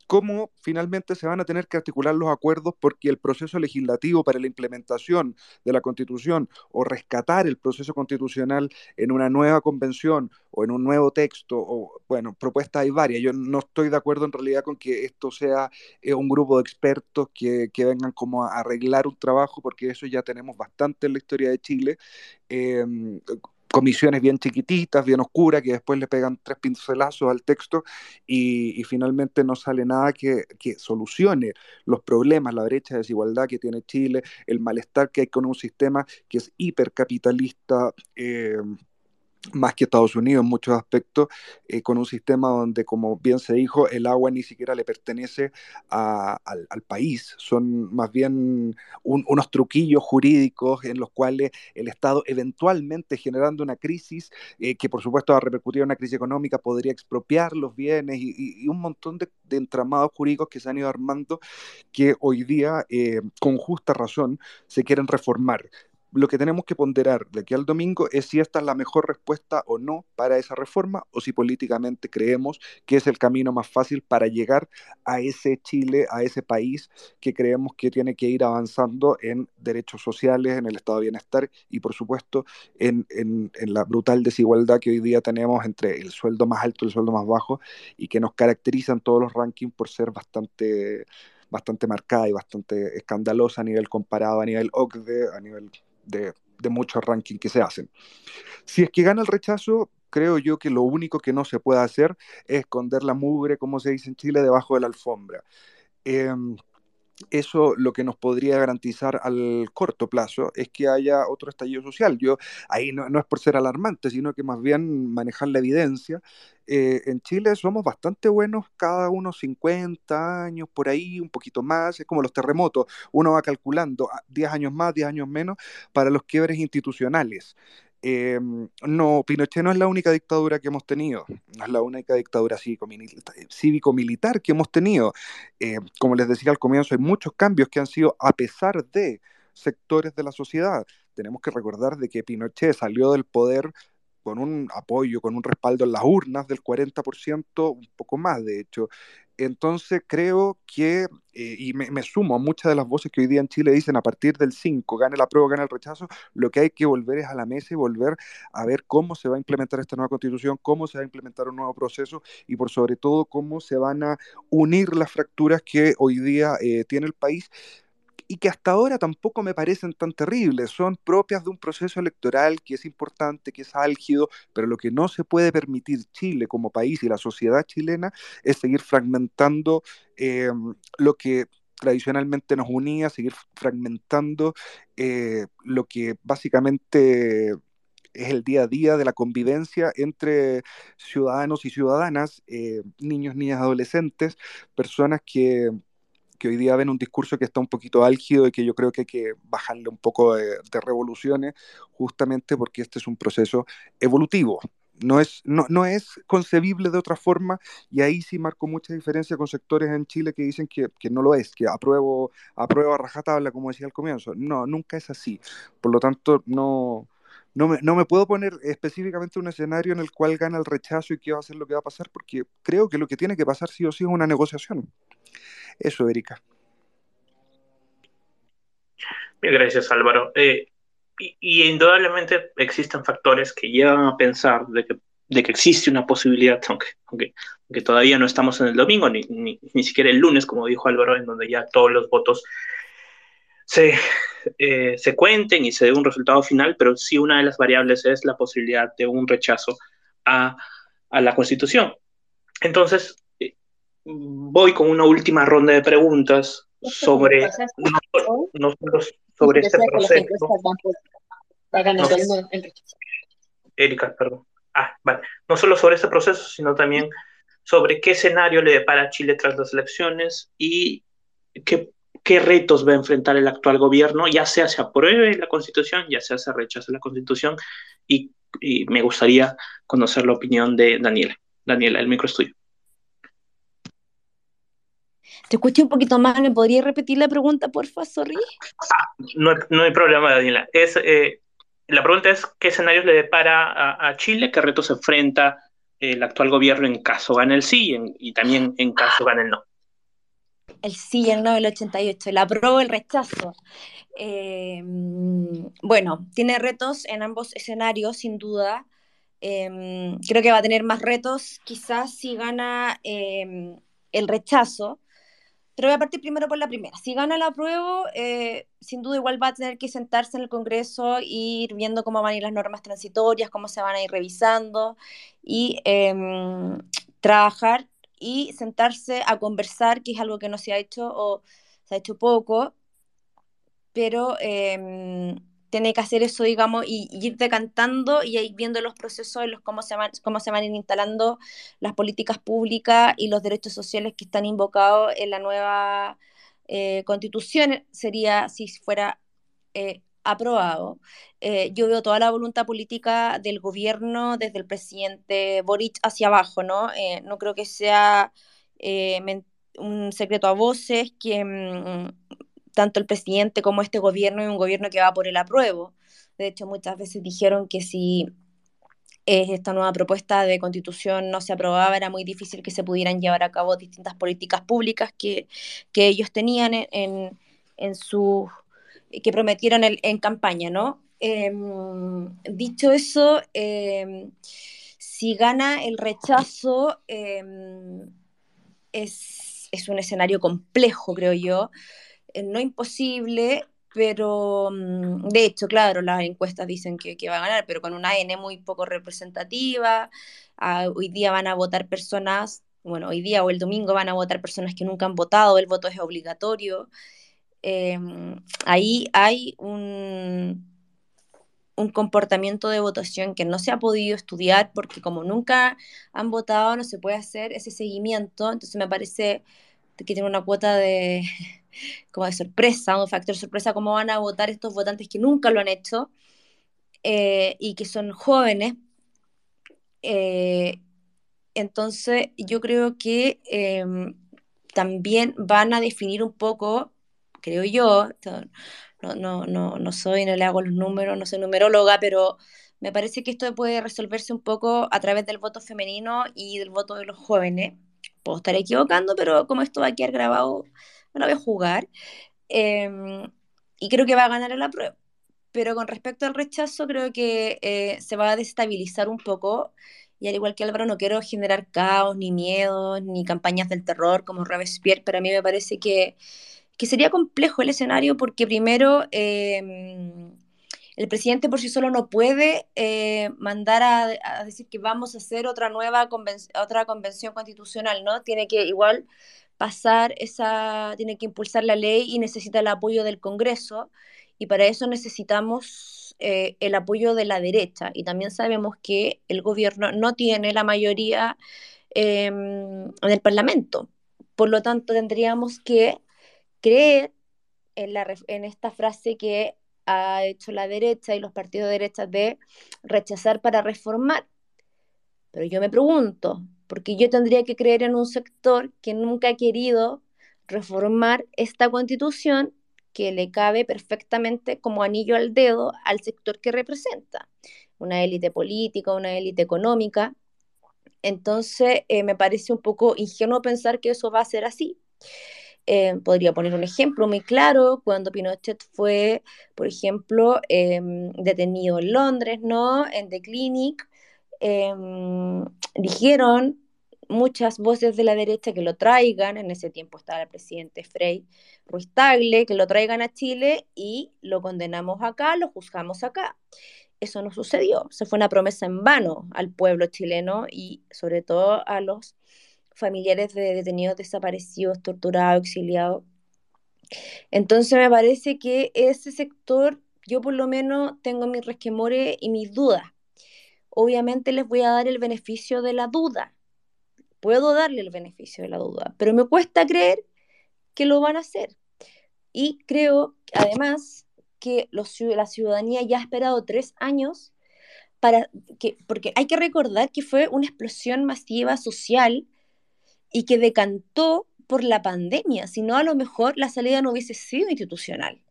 cómo finalmente se van a tener que articular los acuerdos porque el proceso legislativo para la implementación de la Constitución o rescatar el proceso constitucional en una nueva convención o en un nuevo texto, o bueno, propuestas hay varias. Yo no estoy de acuerdo en realidad con que esto sea eh, un grupo de expertos que, que, vengan como a arreglar un trabajo, porque eso ya tenemos bastante en la historia de Chile. Eh, comisiones bien chiquititas, bien oscuras, que después le pegan tres pincelazos al texto y, finalmente no sale nada que, solucione los problemas, la brecha de desigualdad que tiene Chile, el malestar que hay con un sistema que es hipercapitalista. Eh, más que Estados Unidos en muchos aspectos, eh, con un sistema donde, como bien se dijo, el agua ni siquiera le pertenece al, país. Son más bien unos truquillos jurídicos en los cuales el Estado eventualmente generando una crisis, eh, que por supuesto va a repercutir en una crisis económica, podría expropiar los bienes y, un montón de, entramados jurídicos que se han ido armando que hoy día, eh, con justa razón, se quieren reformar lo que tenemos que ponderar de aquí al domingo es si esta es la mejor respuesta o no para esa reforma o si políticamente creemos que es el camino más fácil para llegar a ese Chile, a ese país que creemos que tiene que ir avanzando en derechos sociales, en el estado de bienestar y por supuesto en, en, la brutal desigualdad que hoy día tenemos entre el sueldo más alto y el sueldo más bajo y que nos caracterizan todos los rankings por ser bastante bastante marcada y bastante escandalosa a nivel comparado, a nivel OCDE, a nivel de, muchos rankings que se hacen. Si es que gana el rechazo, creo yo que lo único que no se puede hacer es esconder la mugre, como se dice en Chile, debajo de la alfombra. Em, eso lo que nos podría garantizar al corto plazo es que haya otro estallido social. Yo ahí no, es por ser alarmante, sino que más bien manejar la evidencia. Eh, en Chile somos bastante buenos cada unos 50 años, por ahí, un poquito más, es como los terremotos, uno va calculando 10 ah, años más, 10 años menos para los quiebres institucionales. Eh, no, Pinochet no es la única dictadura que hemos tenido, no es la única dictadura cívico-militar que hemos tenido. Eh, como les decía al comienzo, hay muchos cambios que han sido a pesar de sectores de la sociedad. Tenemos que recordar de que Pinochet salió del poder con un apoyo, con un respaldo en las urnas del 40%, un poco más de hecho. Entonces creo que, eh, y me, sumo a muchas de las voces que hoy día en Chile dicen a partir del 5, gane la prueba, gane el rechazo, lo que hay que volver es a la mesa y volver a ver cómo se va a implementar esta nueva constitución, cómo se va a implementar un nuevo proceso y por sobre todo cómo se van a unir las fracturas que hoy día eh, tiene el país y que hasta ahora tampoco me parecen tan terribles, son propias de un proceso electoral que es importante, que es álgido, pero lo que no se puede permitir Chile como país y la sociedad chilena es seguir fragmentando eh, lo que tradicionalmente nos unía, seguir fragmentando eh, lo que básicamente es el día a día de la convivencia entre ciudadanos y ciudadanas, eh, niños, niñas, adolescentes, personas que que hoy día ven un discurso que está un poquito álgido y que yo creo que hay que bajarle un poco de, revoluciones, justamente porque este es un proceso evolutivo. No es, no, no es concebible de otra forma y ahí sí marco mucha diferencia con sectores en Chile que dicen que, que no lo es, que apruebo, apruebo a rajatabla, como decía al comienzo. No, nunca es así. Por lo tanto, no, no me, no me, puedo poner específicamente un escenario en el cual gana el rechazo y qué va a ser lo que va a pasar, porque creo que lo que tiene que pasar sí o sí es una negociación. Eso, Erika. Gracias, Álvaro. Eh, y, indudablemente existen factores que llevan a pensar de que, de que existe una posibilidad, aunque, aunque, todavía no estamos en el domingo, ni, ni, ni, siquiera el lunes, como dijo Álvaro, en donde ya todos los votos se, eh, se cuenten y se dé un resultado final, pero sí una de las variables es la posibilidad de un rechazo a, a la Constitución. Entonces, eh, voy con una última ronda de preguntas sobre, no, sobre este proceso. Erika, perdón. Ah, vale. No solo sobre este proceso, sino también sobre qué escenario le depara a Chile tras las elecciones y qué, qué, retos va a enfrentar el actual gobierno, ya sea se apruebe la constitución, ya sea se rechace la constitución, y, y me gustaría conocer la opinión de Daniela. Daniela, el micro es tuyo. Te escuché un poquito más, ¿me podría repetir la pregunta, porfa, sorry? no, no, hay problema, Daniela. Es, eh, la pregunta es, ¿qué escenarios le depara a, a Chile? ¿Qué retos enfrenta el actual gobierno en caso gane el sí y, también en caso gane el no. El sí, el no, el 88, el apruebo, el rechazo. Eh, bueno, tiene retos en ambos escenarios, sin duda. Eh, creo que va a tener más retos, quizás si gana eh, el rechazo, pero voy a partir primero por la primera. Si gana la prueba, eh, sin duda igual va a tener que sentarse en el Congreso e ir viendo cómo van a ir las normas transitorias, cómo se van a ir revisando y em, trabajar y sentarse a conversar, que es algo que no se ha hecho o se ha hecho poco, pero em, tiene que hacer eso, digamos, y, ir decantando y ir viendo los procesos, los, cómo, se van, cómo se van instalando las políticas públicas y los derechos sociales que están invocados en la nueva eh, constitución, sería si fuera eh, aprobado. Eh, yo veo toda la voluntad política del gobierno desde el presidente Boric hacia abajo, ¿no? no creo que sea un secreto a voces que mm, tanto el presidente como este gobierno es un gobierno que va por el apruebo. De hecho, muchas veces dijeron que si eh, esta nueva propuesta de constitución no se aprobaba, era muy difícil que se pudieran llevar a cabo distintas políticas públicas que, ellos tenían en, en, su que prometieron en campaña, ¿no? Em, dicho eso, em, si gana el rechazo, em, es, es, un escenario complejo, creo yo, eh, no imposible, pero mm, de hecho, claro, las encuestas dicen que, va a ganar, pero con una N muy poco representativa. Ah, hoy día van a votar personas, bueno, hoy día o el domingo van a votar personas que nunca han votado, el voto es obligatorio. Em, ahí hay un, un comportamiento de votación que no se ha podido estudiar porque como nunca han votado no se puede hacer ese seguimiento, entonces me parece que tiene una cuota de, como de sorpresa, un factor sorpresa, cómo van a votar estos votantes que nunca lo han hecho eh, y que son jóvenes. Eh, entonces, yo creo que em, también van a definir un poco, creo yo, no, no, no, no soy, no le hago los números, no soy numeróloga, pero me parece que esto puede resolverse un poco a través del voto femenino y del voto de los jóvenes. Puedo estar equivocando, pero como esto va a quedar grabado, no voy a jugar. Em, y creo que va a ganar la prueba. Pero con respecto al rechazo, creo que eh, se va a destabilizar un poco. Y al igual que Álvaro, no quiero generar caos, ni miedo, ni campañas del terror como Robespierre, pero a mí me parece que, que sería complejo el escenario porque primero em, el presidente por sí solo no puede eh, mandar a, decir que vamos a hacer otra nueva otra convención constitucional, ¿no? Tiene que igual pasar esa, tiene que impulsar la ley y necesita el apoyo del Congreso y para eso necesitamos eh, el apoyo de la derecha y también sabemos que el gobierno no tiene la mayoría eh, en el Parlamento. Por lo tanto, tendríamos que la, en esta frase que ha hecho la derecha y los partidos de derecha de rechazar para reformar. Pero yo me pregunto, porque yo tendría que creer en un sector que nunca ha querido reformar esta constitución que le cabe perfectamente como anillo al dedo al sector que representa, una élite política, una élite económica. Entonces, eh, me parece un poco ingenuo pensar que eso va a ser así. Eh, podría poner un ejemplo muy claro, cuando Pinochet fue, por ejemplo, em, detenido en Londres, ¿no? En The Clinic, em, dijeron muchas voces de la derecha que lo traigan, en ese tiempo estaba el presidente Frei Ruiz Tagle, que lo traigan a Chile y lo condenamos acá, lo juzgamos acá. Eso no sucedió, se fue una promesa en vano al pueblo chileno y sobre todo a los familiares de detenidos desaparecidos, torturados, exiliados. Entonces me parece que ese sector, yo por lo menos tengo mis resquemores y mis dudas. Obviamente les voy a dar el beneficio de la duda, puedo darle el beneficio de la duda, pero me cuesta creer que lo van a hacer. Y creo, además, que la ciudadanía ya ha esperado tres años para que, porque hay que recordar que fue una explosión masiva social y que decantó por la pandemia, si no a lo mejor la salida no hubiese sido institucional.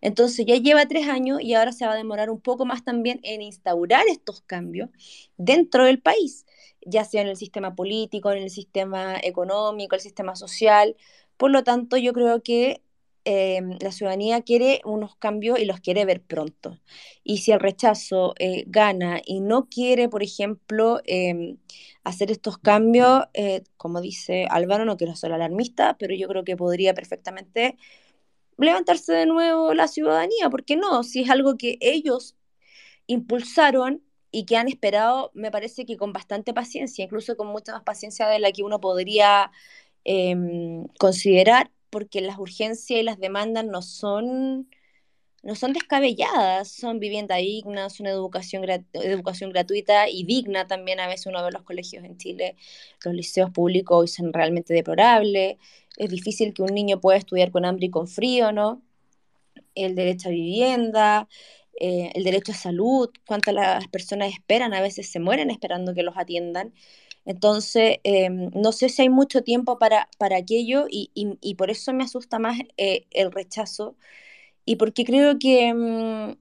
Entonces ya lleva tres años y ahora se va a demorar un poco más también en instaurar estos cambios dentro del país ya sea en el sistema político, en el sistema económico, el sistema social. Por lo tanto, yo creo que eh, la ciudadanía quiere unos cambios y los quiere ver pronto. Y si el rechazo eh, gana y no quiere, por ejemplo, em, hacer estos cambios, eh, como dice Álvaro, no quiero ser alarmista, pero yo creo que podría perfectamente levantarse de nuevo la ciudadanía, ¿por qué no? Si es algo que ellos impulsaron y que han esperado, me parece que con bastante paciencia, incluso con mucha más paciencia de la que uno podría em, considerar, porque las urgencias y las demandas no son, no son descabelladas, son vivienda digna, son educación, educación gratuita y digna también. A veces uno ve los colegios en Chile, los liceos públicos hoy son realmente deplorables, es difícil que un niño pueda estudiar con hambre y con frío, ¿no? El derecho a vivienda, eh, el derecho a salud, cuántas personas esperan, a veces se mueren esperando que los atiendan. Entonces, em, no sé si hay mucho tiempo para, para aquello y, y, por eso me asusta más eh, el rechazo. Y porque creo que, mm,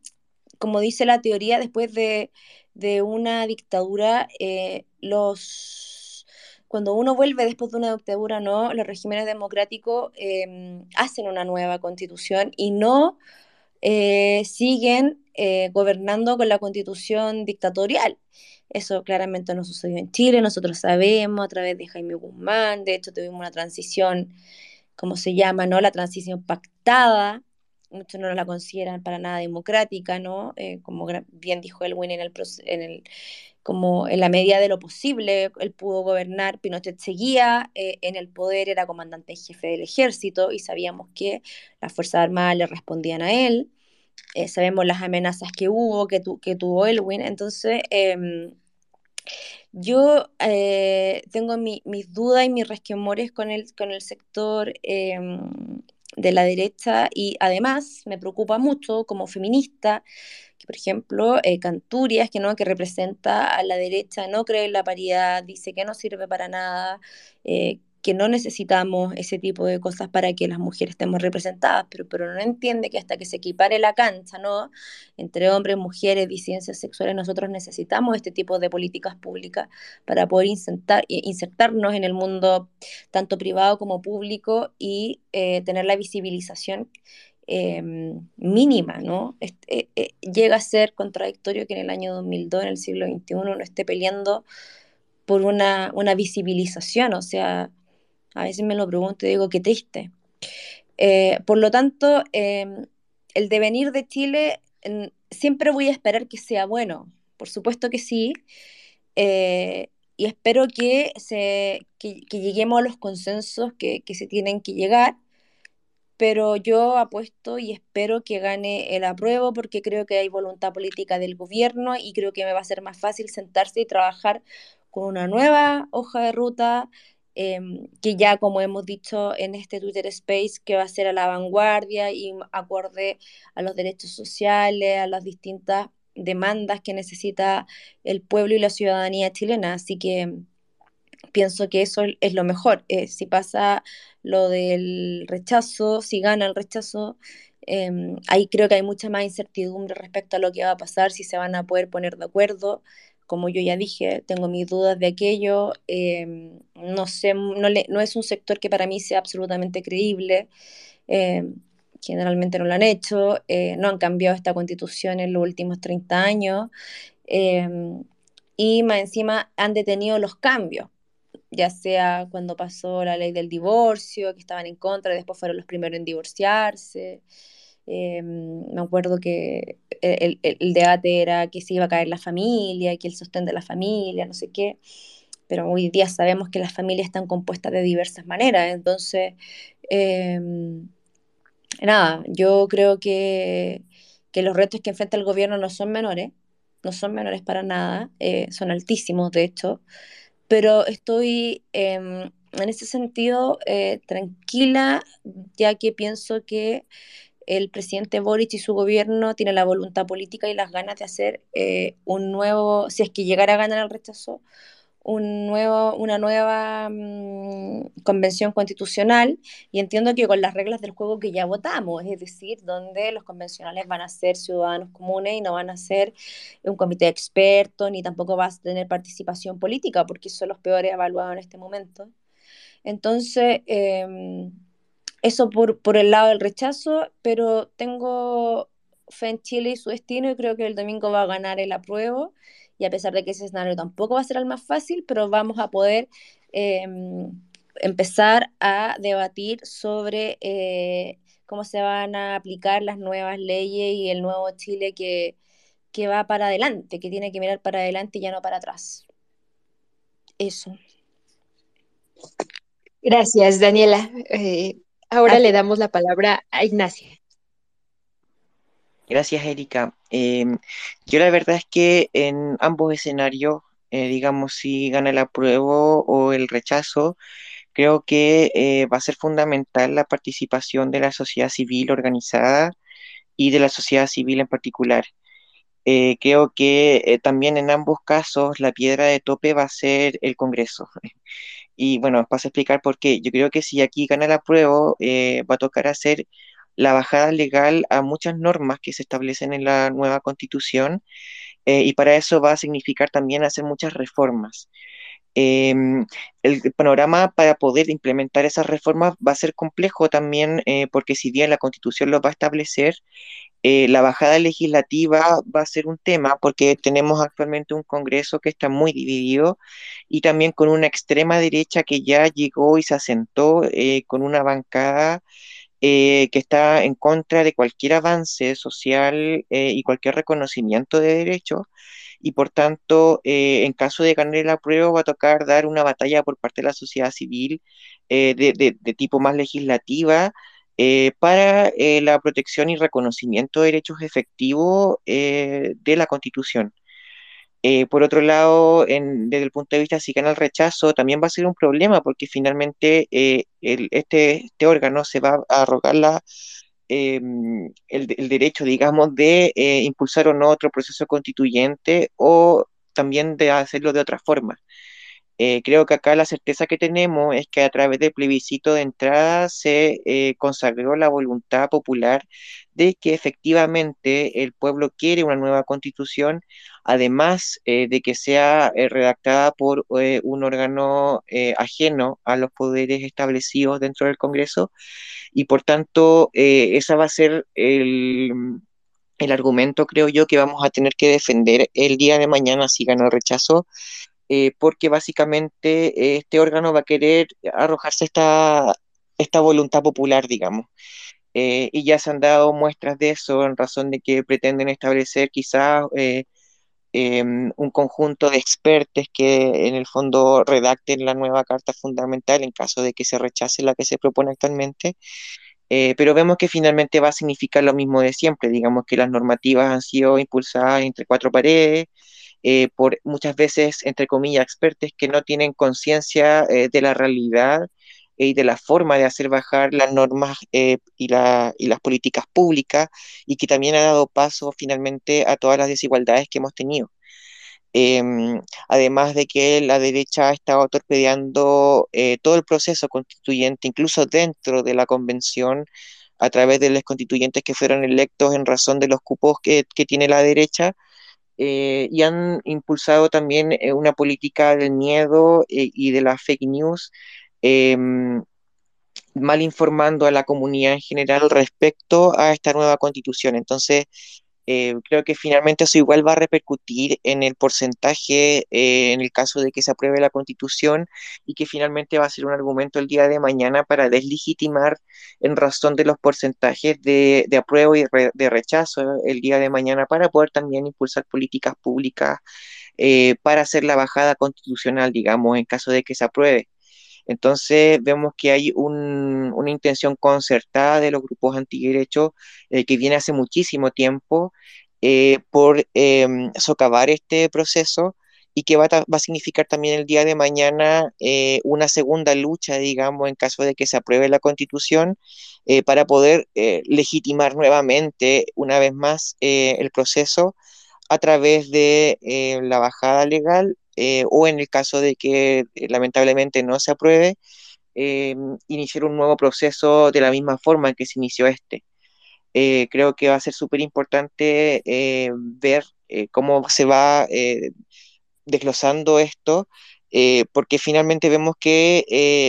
como dice la teoría, después de, de una dictadura, eh, los cuando uno vuelve después de una dictadura, no, los regímenes democráticos em, hacen una nueva constitución y no eh, siguen eh, gobernando con la constitución dictatorial. Eso claramente no sucedió en Chile, nosotros sabemos a través de Jaime Guzmán, de hecho tuvimos una transición, como se llama, ¿no? La transición pactada, muchos no la consideran para nada democrática, ¿no? Eh, como bien dijo Elwin en el, en el como en la medida de lo posible él pudo gobernar, Pinochet seguía en el poder, era comandante en jefe del ejército y sabíamos que las Fuerzas Armadas le respondían a él. Eh, sabemos las amenazas que hubo, que, que tuvo Elwin, entonces em, yo eh, tengo mis dudas y mis resquemores con el, con el sector em, de la derecha. Y además me preocupa mucho como feminista que por ejemplo eh, Canturias que no que representa a la derecha no cree en la paridad dice que no sirve para nada que no necesitamos ese tipo de cosas para que las mujeres estemos representadas, pero, pero no entiende que hasta que se equipare la cancha, ¿no? Entre hombres, mujeres, disidencias sexuales, nosotros necesitamos este tipo de políticas públicas para poder insertar, insertarnos en el mundo tanto privado como público y eh, tener la visibilización em, mínima, ¿no? Este, eh, llega a ser contradictorio que en el año 2002, en el siglo XXI, uno esté peleando por una, una visibilización, o sea, a veces me lo pregunto y digo, qué triste. Eh, por lo tanto, em, el devenir de Chile siempre voy a esperar que sea bueno, por supuesto que sí, eh, y espero que, se, que, lleguemos a los consensos que, que, se tienen que llegar, pero yo apuesto y espero que gane el apruebo porque creo que hay voluntad política del gobierno y creo que me va a ser más fácil sentarse y trabajar con una nueva hoja de ruta Em, que ya como hemos dicho en este Twitter Space, que va a ser a la vanguardia y acorde a los derechos sociales, a las distintas demandas que necesita el pueblo y la ciudadanía chilena. Así que pienso que eso es lo mejor. Eh, si pasa lo del rechazo, si gana el rechazo, em, ahí creo que hay mucha más incertidumbre respecto a lo que va a pasar, si se van a poder poner de acuerdo como yo ya dije, tengo mis dudas de aquello, em, no sé, no, es un sector que para mí sea absolutamente creíble, em, generalmente no lo han hecho, eh, no han cambiado esta constitución en los últimos 30 años, em, y más encima han detenido los cambios. ya sea cuando pasó la ley del divorcio, que estaban en contra, después fueron los primeros en divorciarse. Eh, me acuerdo que el, debate era que se iba a caer la familia, que el sostén de la familia, no sé qué, pero hoy día sabemos que las familias están compuestas de diversas maneras, entonces, eh, nada, yo creo que, que, los retos que enfrenta el gobierno no son menores, no son menores para nada, eh, son altísimos de hecho, pero estoy em, en ese sentido tranquila, ya que pienso que el presidente Boric y su gobierno tienen la voluntad política y las ganas de hacer eh, un nuevo, si es que llegara a ganar el rechazo, una nueva mm, convención constitucional y entiendo que con las reglas del juego que ya votamos, es decir, donde los convencionales van a ser ciudadanos comunes y no van a ser un comité de expertos ni tampoco va a tener participación política porque son los peores evaluados en este momento. Entonces, eh, eso por, por el lado del rechazo, pero tengo fe en Chile y su destino y creo que el domingo va a ganar el apruebo y a pesar de que ese escenario tampoco va a ser el más fácil, pero vamos a poder em, empezar a debatir sobre eh, cómo se van a aplicar las nuevas leyes y el nuevo Chile que, que va para adelante, que tiene que mirar para adelante y ya no para atrás. Eso. Gracias, Daniela. Eh, Ahora le damos la palabra a Ignacia. Gracias, Erika. Em, yo la verdad es que en ambos escenarios, eh, digamos, si gana el apruebo o el rechazo, creo que eh, va a ser fundamental la participación de la sociedad civil organizada y de la sociedad civil en particular. Eh, creo que también en ambos casos la piedra de tope va a ser el Congreso. Y bueno, paso a explicar por qué. Yo creo que si aquí gana la prueba, eh, va a tocar hacer la bajada legal a muchas normas que se establecen en la nueva constitución eh, y para eso va a significar también hacer muchas reformas. Em, el panorama para poder implementar esas reformas va a ser complejo también eh, porque si bien la constitución lo va a establecer, eh, la bajada legislativa va a ser un tema porque tenemos actualmente un Congreso que está muy dividido y también con una extrema derecha que ya llegó y se asentó eh, con una bancada que está en contra de cualquier avance social y cualquier reconocimiento de derechos y por tanto, en caso de ganar la prueba, va a tocar dar una batalla por parte de la sociedad civil de, tipo más legislativa eh, para eh, la protección y reconocimiento de derechos efectivos eh, de la Constitución. por otro lado, desde el punto de vista si gana el rechazo, también va a ser un problema porque finalmente este, este, órgano se va a arrogar em, el, el, derecho, digamos, de impulsar o no otro proceso constituyente o también de hacerlo de otra forma. Eh, creo que acá la certeza que tenemos es que a través del plebiscito de entrada se eh, consagró la voluntad popular de que efectivamente el pueblo quiere una nueva constitución, además eh, de que sea redactada por un órgano ajeno a los poderes establecidos dentro del Congreso, y por tanto esa va a ser el, el argumento, creo yo, que vamos a tener que defender el día de mañana si gana el rechazo eh, porque básicamente eh, este órgano va a querer arrojarse esta, esta voluntad popular, digamos. Eh, y ya se han dado muestras de eso en razón de que pretenden establecer quizás em, un conjunto de expertos que en el fondo redacten la nueva Carta Fundamental en caso de que se rechace la que se propone actualmente. pero vemos que finalmente va a significar lo mismo de siempre, digamos que las normativas han sido impulsadas entre cuatro paredes, eh, por muchas veces, entre comillas, expertos que no tienen conciencia eh, de la realidad y de la forma de hacer bajar las normas eh, y, la, y, las políticas públicas y que también ha dado paso finalmente a todas las desigualdades que hemos tenido. Em, además de que la derecha ha estado torpedeando todo el proceso constituyente, incluso dentro de la convención, a través de los constituyentes que fueron electos en razón de los cupos que tiene la derecha, eh, y han impulsado también eh, una política del miedo eh, y de la fake news, em, mal informando a la comunidad en general respecto a esta nueva constitución. Entonces, eh, creo que finalmente eso igual va a repercutir en el porcentaje eh, en el caso de que se apruebe la constitución y que finalmente va a ser un argumento el día de mañana para deslegitimar en razón de los porcentajes de, de apruebo y de rechazo el día de mañana para poder también impulsar políticas públicas eh, para hacer la bajada constitucional, digamos, en caso de que se apruebe. Entonces vemos que hay una intención concertada de los grupos antiderechos eh, que viene hace muchísimo tiempo eh, por em, socavar este proceso y que va, a significar también el día de mañana eh, una segunda lucha, digamos, en caso de que se apruebe la constitución, para poder legitimar nuevamente, una vez más, el proceso a través de la bajada legal eh, o en el caso de que eh, lamentablemente no se apruebe, eh, iniciar un nuevo proceso de la misma forma en que se inició este. creo que va a ser súper importante ver cómo se va desglosando esto, porque finalmente vemos que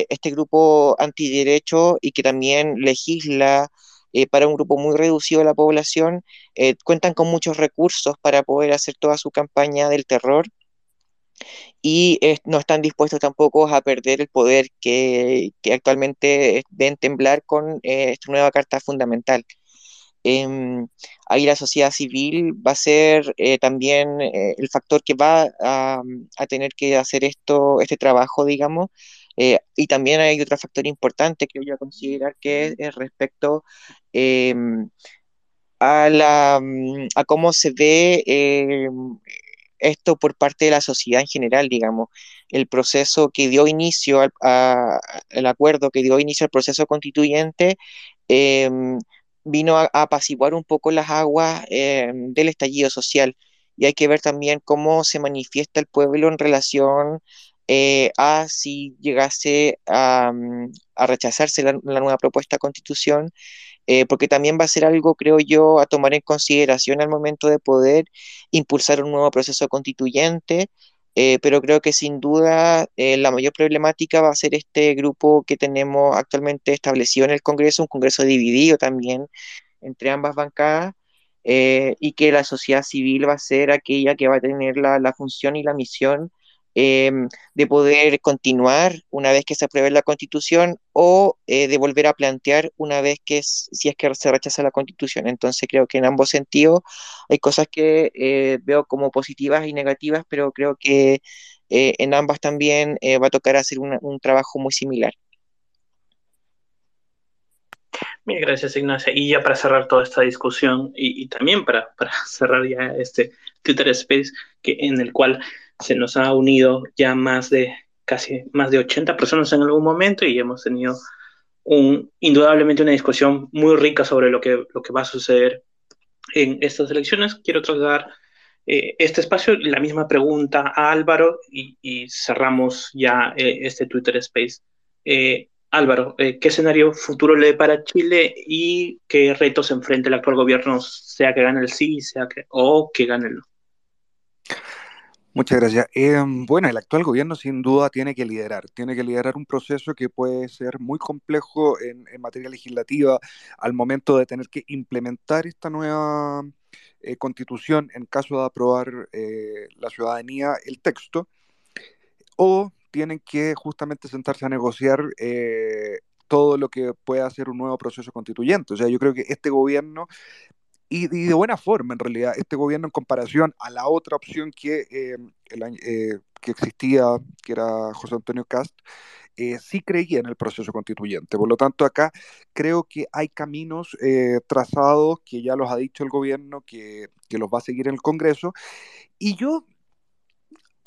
este grupo antiderecho y que también legisla para un grupo muy reducido de la población, cuentan con muchos recursos para poder hacer toda su campaña del terror y no están dispuestos tampoco a perder el poder que, actualmente ven temblar con eh, esta nueva carta fundamental. Em, ahí la sociedad civil va a ser eh, también eh, el factor que va a, tener que hacer esto, este trabajo, digamos. y también hay otro factor importante que voy a considerar que es respecto em, a, la, a cómo se ve em, esto por parte de la sociedad en general, digamos, el proceso que dio inicio al acuerdo que dio inicio al proceso constituyente em, vino a, apaciguar un poco las aguas em, del estallido social. Y hay que ver también cómo se manifiesta el pueblo en relación eh, a si llegase a, mm, rechazarse la, nueva propuesta de constitución eh, porque también va a ser algo, creo yo, a tomar en consideración al momento de poder impulsar un nuevo proceso constituyente, eh, pero creo que sin duda eh, la mayor problemática va a ser este grupo que tenemos actualmente establecido en el Congreso, un Congreso dividido también entre ambas bancadas, y que la sociedad civil va a ser aquella que va a tener la, la función y la misión Em, de poder continuar una vez que se apruebe la constitución o eh, de volver a plantear una vez que si es que se rechaza la constitución. Entonces creo que en ambos sentidos hay cosas que eh, veo como positivas y negativas, pero creo que eh, en ambas también va a tocar hacer un trabajo muy similar. Bien, gracias Ignacia. Y ya para cerrar toda esta discusión y, también para, para cerrar ya este Twitter Space que, en el cual se nos ha unido ya más de casi más de 80 personas en algún momento y hemos tenido un, indudablemente una discusión muy rica sobre lo que, lo que va a suceder en estas elecciones. Quiero trasladar eh, este espacio, la misma pregunta a Álvaro y, cerramos ya eh, este Twitter Space. Eh, Álvaro, ¿qué escenario futuro le para Chile y qué retos enfrenta el actual gobierno, sea que gane el sí sea que, o que gane el no? Muchas gracias. Em, bueno, el actual gobierno sin duda tiene que liderar, tiene que liderar un proceso que puede ser muy complejo en, materia legislativa al momento de tener que implementar esta nueva eh, constitución en caso de aprobar eh, la ciudadanía el texto, o tienen que justamente sentarse a negociar eh, todo lo que pueda ser un nuevo proceso constituyente. O sea, yo creo que este gobierno y, de buena forma, en realidad, este gobierno en comparación a la otra opción que, eh, eh, que existía, que era José Antonio Cast, eh, sí creía en el proceso constituyente. Por lo tanto, acá creo que hay caminos trazados que ya los ha dicho el gobierno, que, que los va a seguir en el Congreso. Y yo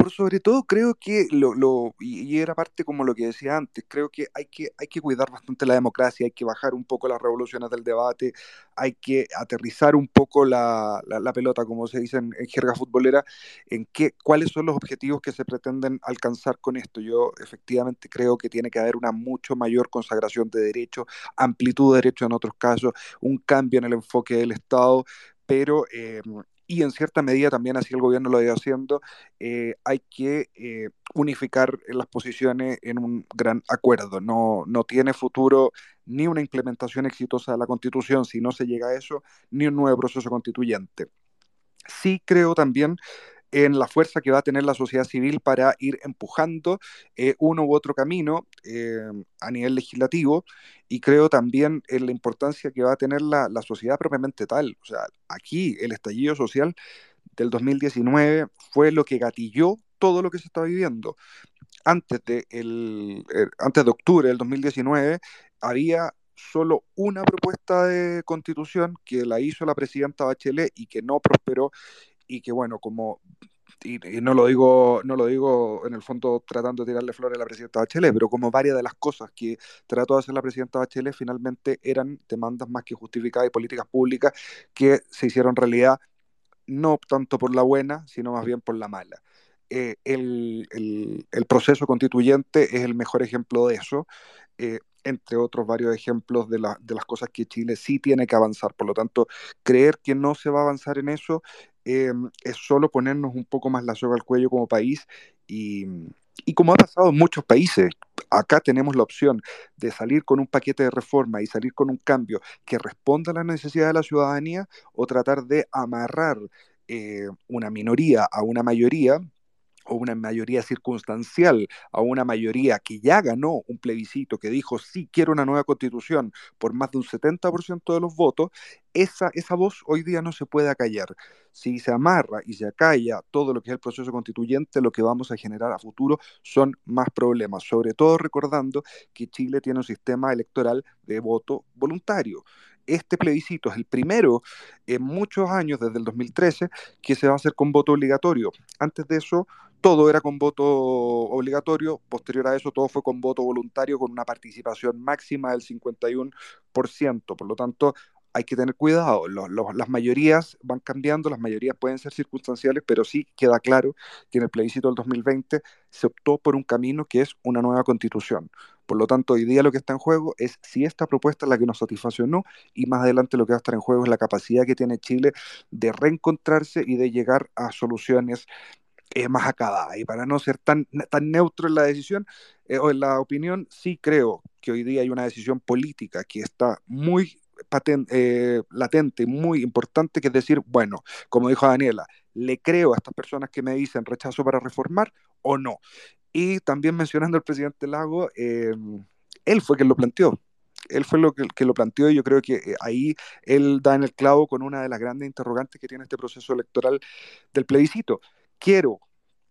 por sobre todo creo que lo, lo y, era parte como lo que decía antes, creo que hay que, hay que cuidar bastante la democracia, hay que bajar un poco las revoluciones del debate, hay que aterrizar un poco la, la, pelota, como se dice en, jerga futbolera, en qué, cuáles son los objetivos que se pretenden alcanzar con esto. Yo efectivamente creo que tiene que haber una mucho mayor consagración de derechos, amplitud de derechos en otros casos, un cambio en el enfoque del Estado, pero eh, y en cierta medida también así el gobierno lo ha ido haciendo, eh, hay que eh, unificar las posiciones en un gran acuerdo. No, no tiene futuro ni una implementación exitosa de la constitución si no se llega a eso, ni un nuevo proceso constituyente. sí creo también en la fuerza que va a tener la sociedad civil para ir empujando eh, uno u otro camino eh, a nivel legislativo y creo también en la importancia que va a tener la, la, sociedad propiamente tal. O sea, aquí el estallido social del 2019 fue lo que gatilló todo lo que se está viviendo. Antes de, el, eh, antes de octubre del 2019 había solo una propuesta de constitución que la hizo la presidenta Bachelet y que no prosperó y que bueno, como y, no lo digo no lo digo en el fondo tratando de tirarle flores a la presidenta Bachelet, pero como varias de las cosas que trató de hacer la presidenta Bachelet finalmente eran demandas más que justificadas y políticas públicas que se hicieron realidad no tanto por la buena, sino más bien por la mala. Eh, el, el, proceso constituyente es el mejor ejemplo de eso. Eh, entre otros varios ejemplos de, la, de, las cosas que Chile sí tiene que avanzar. Por lo tanto, creer que no se va a avanzar en eso eh, es solo ponernos un poco más la soga al cuello como país y, y, como ha pasado en muchos países. Acá tenemos la opción de salir con un paquete de reforma y salir con un cambio que responda a la necesidad de la ciudadanía o tratar de amarrar eh, una minoría a una mayoría o una mayoría circunstancial a una mayoría que ya ganó un plebiscito que dijo sí quiero una nueva constitución por más de un 70% de los votos, esa, esa voz hoy día no se puede acallar. Si se amarra y se acalla todo lo que es el proceso constituyente, lo que vamos a generar a futuro son más problemas, sobre todo recordando que Chile tiene un sistema electoral de voto voluntario este plebiscito es el primero en muchos años, desde el 2013, que se va a hacer con voto obligatorio. Antes de eso, todo era con voto obligatorio, posterior a eso todo fue con voto voluntario, con una participación máxima del 51%. Por lo tanto, hay que tener cuidado. Las mayorías van cambiando, las mayorías pueden ser circunstanciales, pero sí queda claro que en el plebiscito del 2020 se optó por un camino que es una nueva constitución. Por lo tanto, hoy día lo que está en juego es si esta propuesta es la que nos satisface o no, y más adelante lo que va a estar en juego es la capacidad que tiene Chile de reencontrarse y de llegar a soluciones eh, más acabadas. Y para no ser tan, tan neutro en la decisión eh, o en la opinión, sí creo que hoy día hay una decisión política que está muy patente, eh, latente, muy importante, que es decir, bueno, como dijo Daniela, ¿le creo a estas personas que me dicen rechazo para reformar o no? Y también mencionando al presidente Lago, eh, él fue quien lo planteó. Él fue lo que, que, lo planteó y yo creo que eh, ahí él da en el clavo con una de las grandes interrogantes que tiene este proceso electoral del plebiscito. Quiero,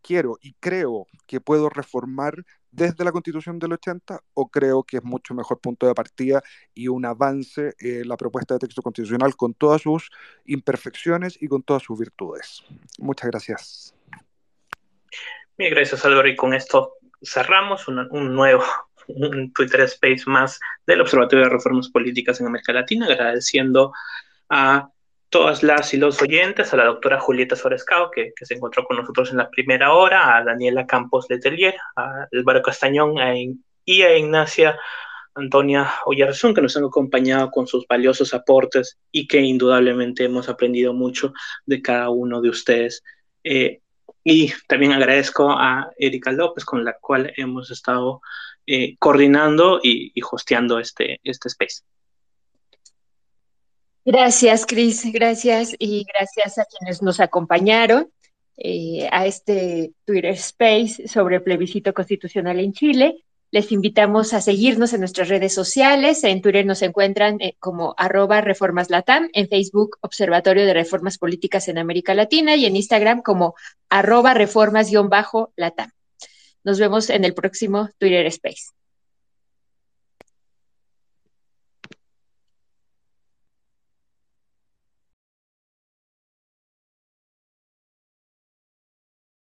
quiero y creo que puedo reformar desde la constitución del 80 o creo que es mucho mejor punto de partida y un avance eh, la propuesta de texto constitucional con todas sus imperfecciones y con todas sus virtudes. Muchas gracias. Gracias Álvaro y con esto cerramos un, un nuevo un Twitter Space más del Observatorio de Reformas Políticas en América Latina, agradeciendo a todas las y los oyentes, a la doctora Julieta Sorescao, que, que, se encontró con nosotros en la primera hora, a Daniela Campos Letelier, a Álvaro Castañón a, y a Ignacia Antonia Oyarzún, que nos han acompañado con sus valiosos aportes y que indudablemente hemos aprendido mucho de cada uno de ustedes. Eh, y también agradezco a Erika López, con la cual hemos estado eh, coordinando y, y hosteando este, este space. Gracias, Cris, gracias y gracias a quienes nos acompañaron eh, a este Twitter Space sobre el plebiscito constitucional en Chile. Les invitamos a seguirnos en nuestras redes sociales. En Twitter nos encuentran eh, como arroba reformaslatam, en Facebook Observatorio de Reformas Políticas en América Latina y en Instagram como arroba reformas-latam. Nos vemos en el próximo Twitter Space.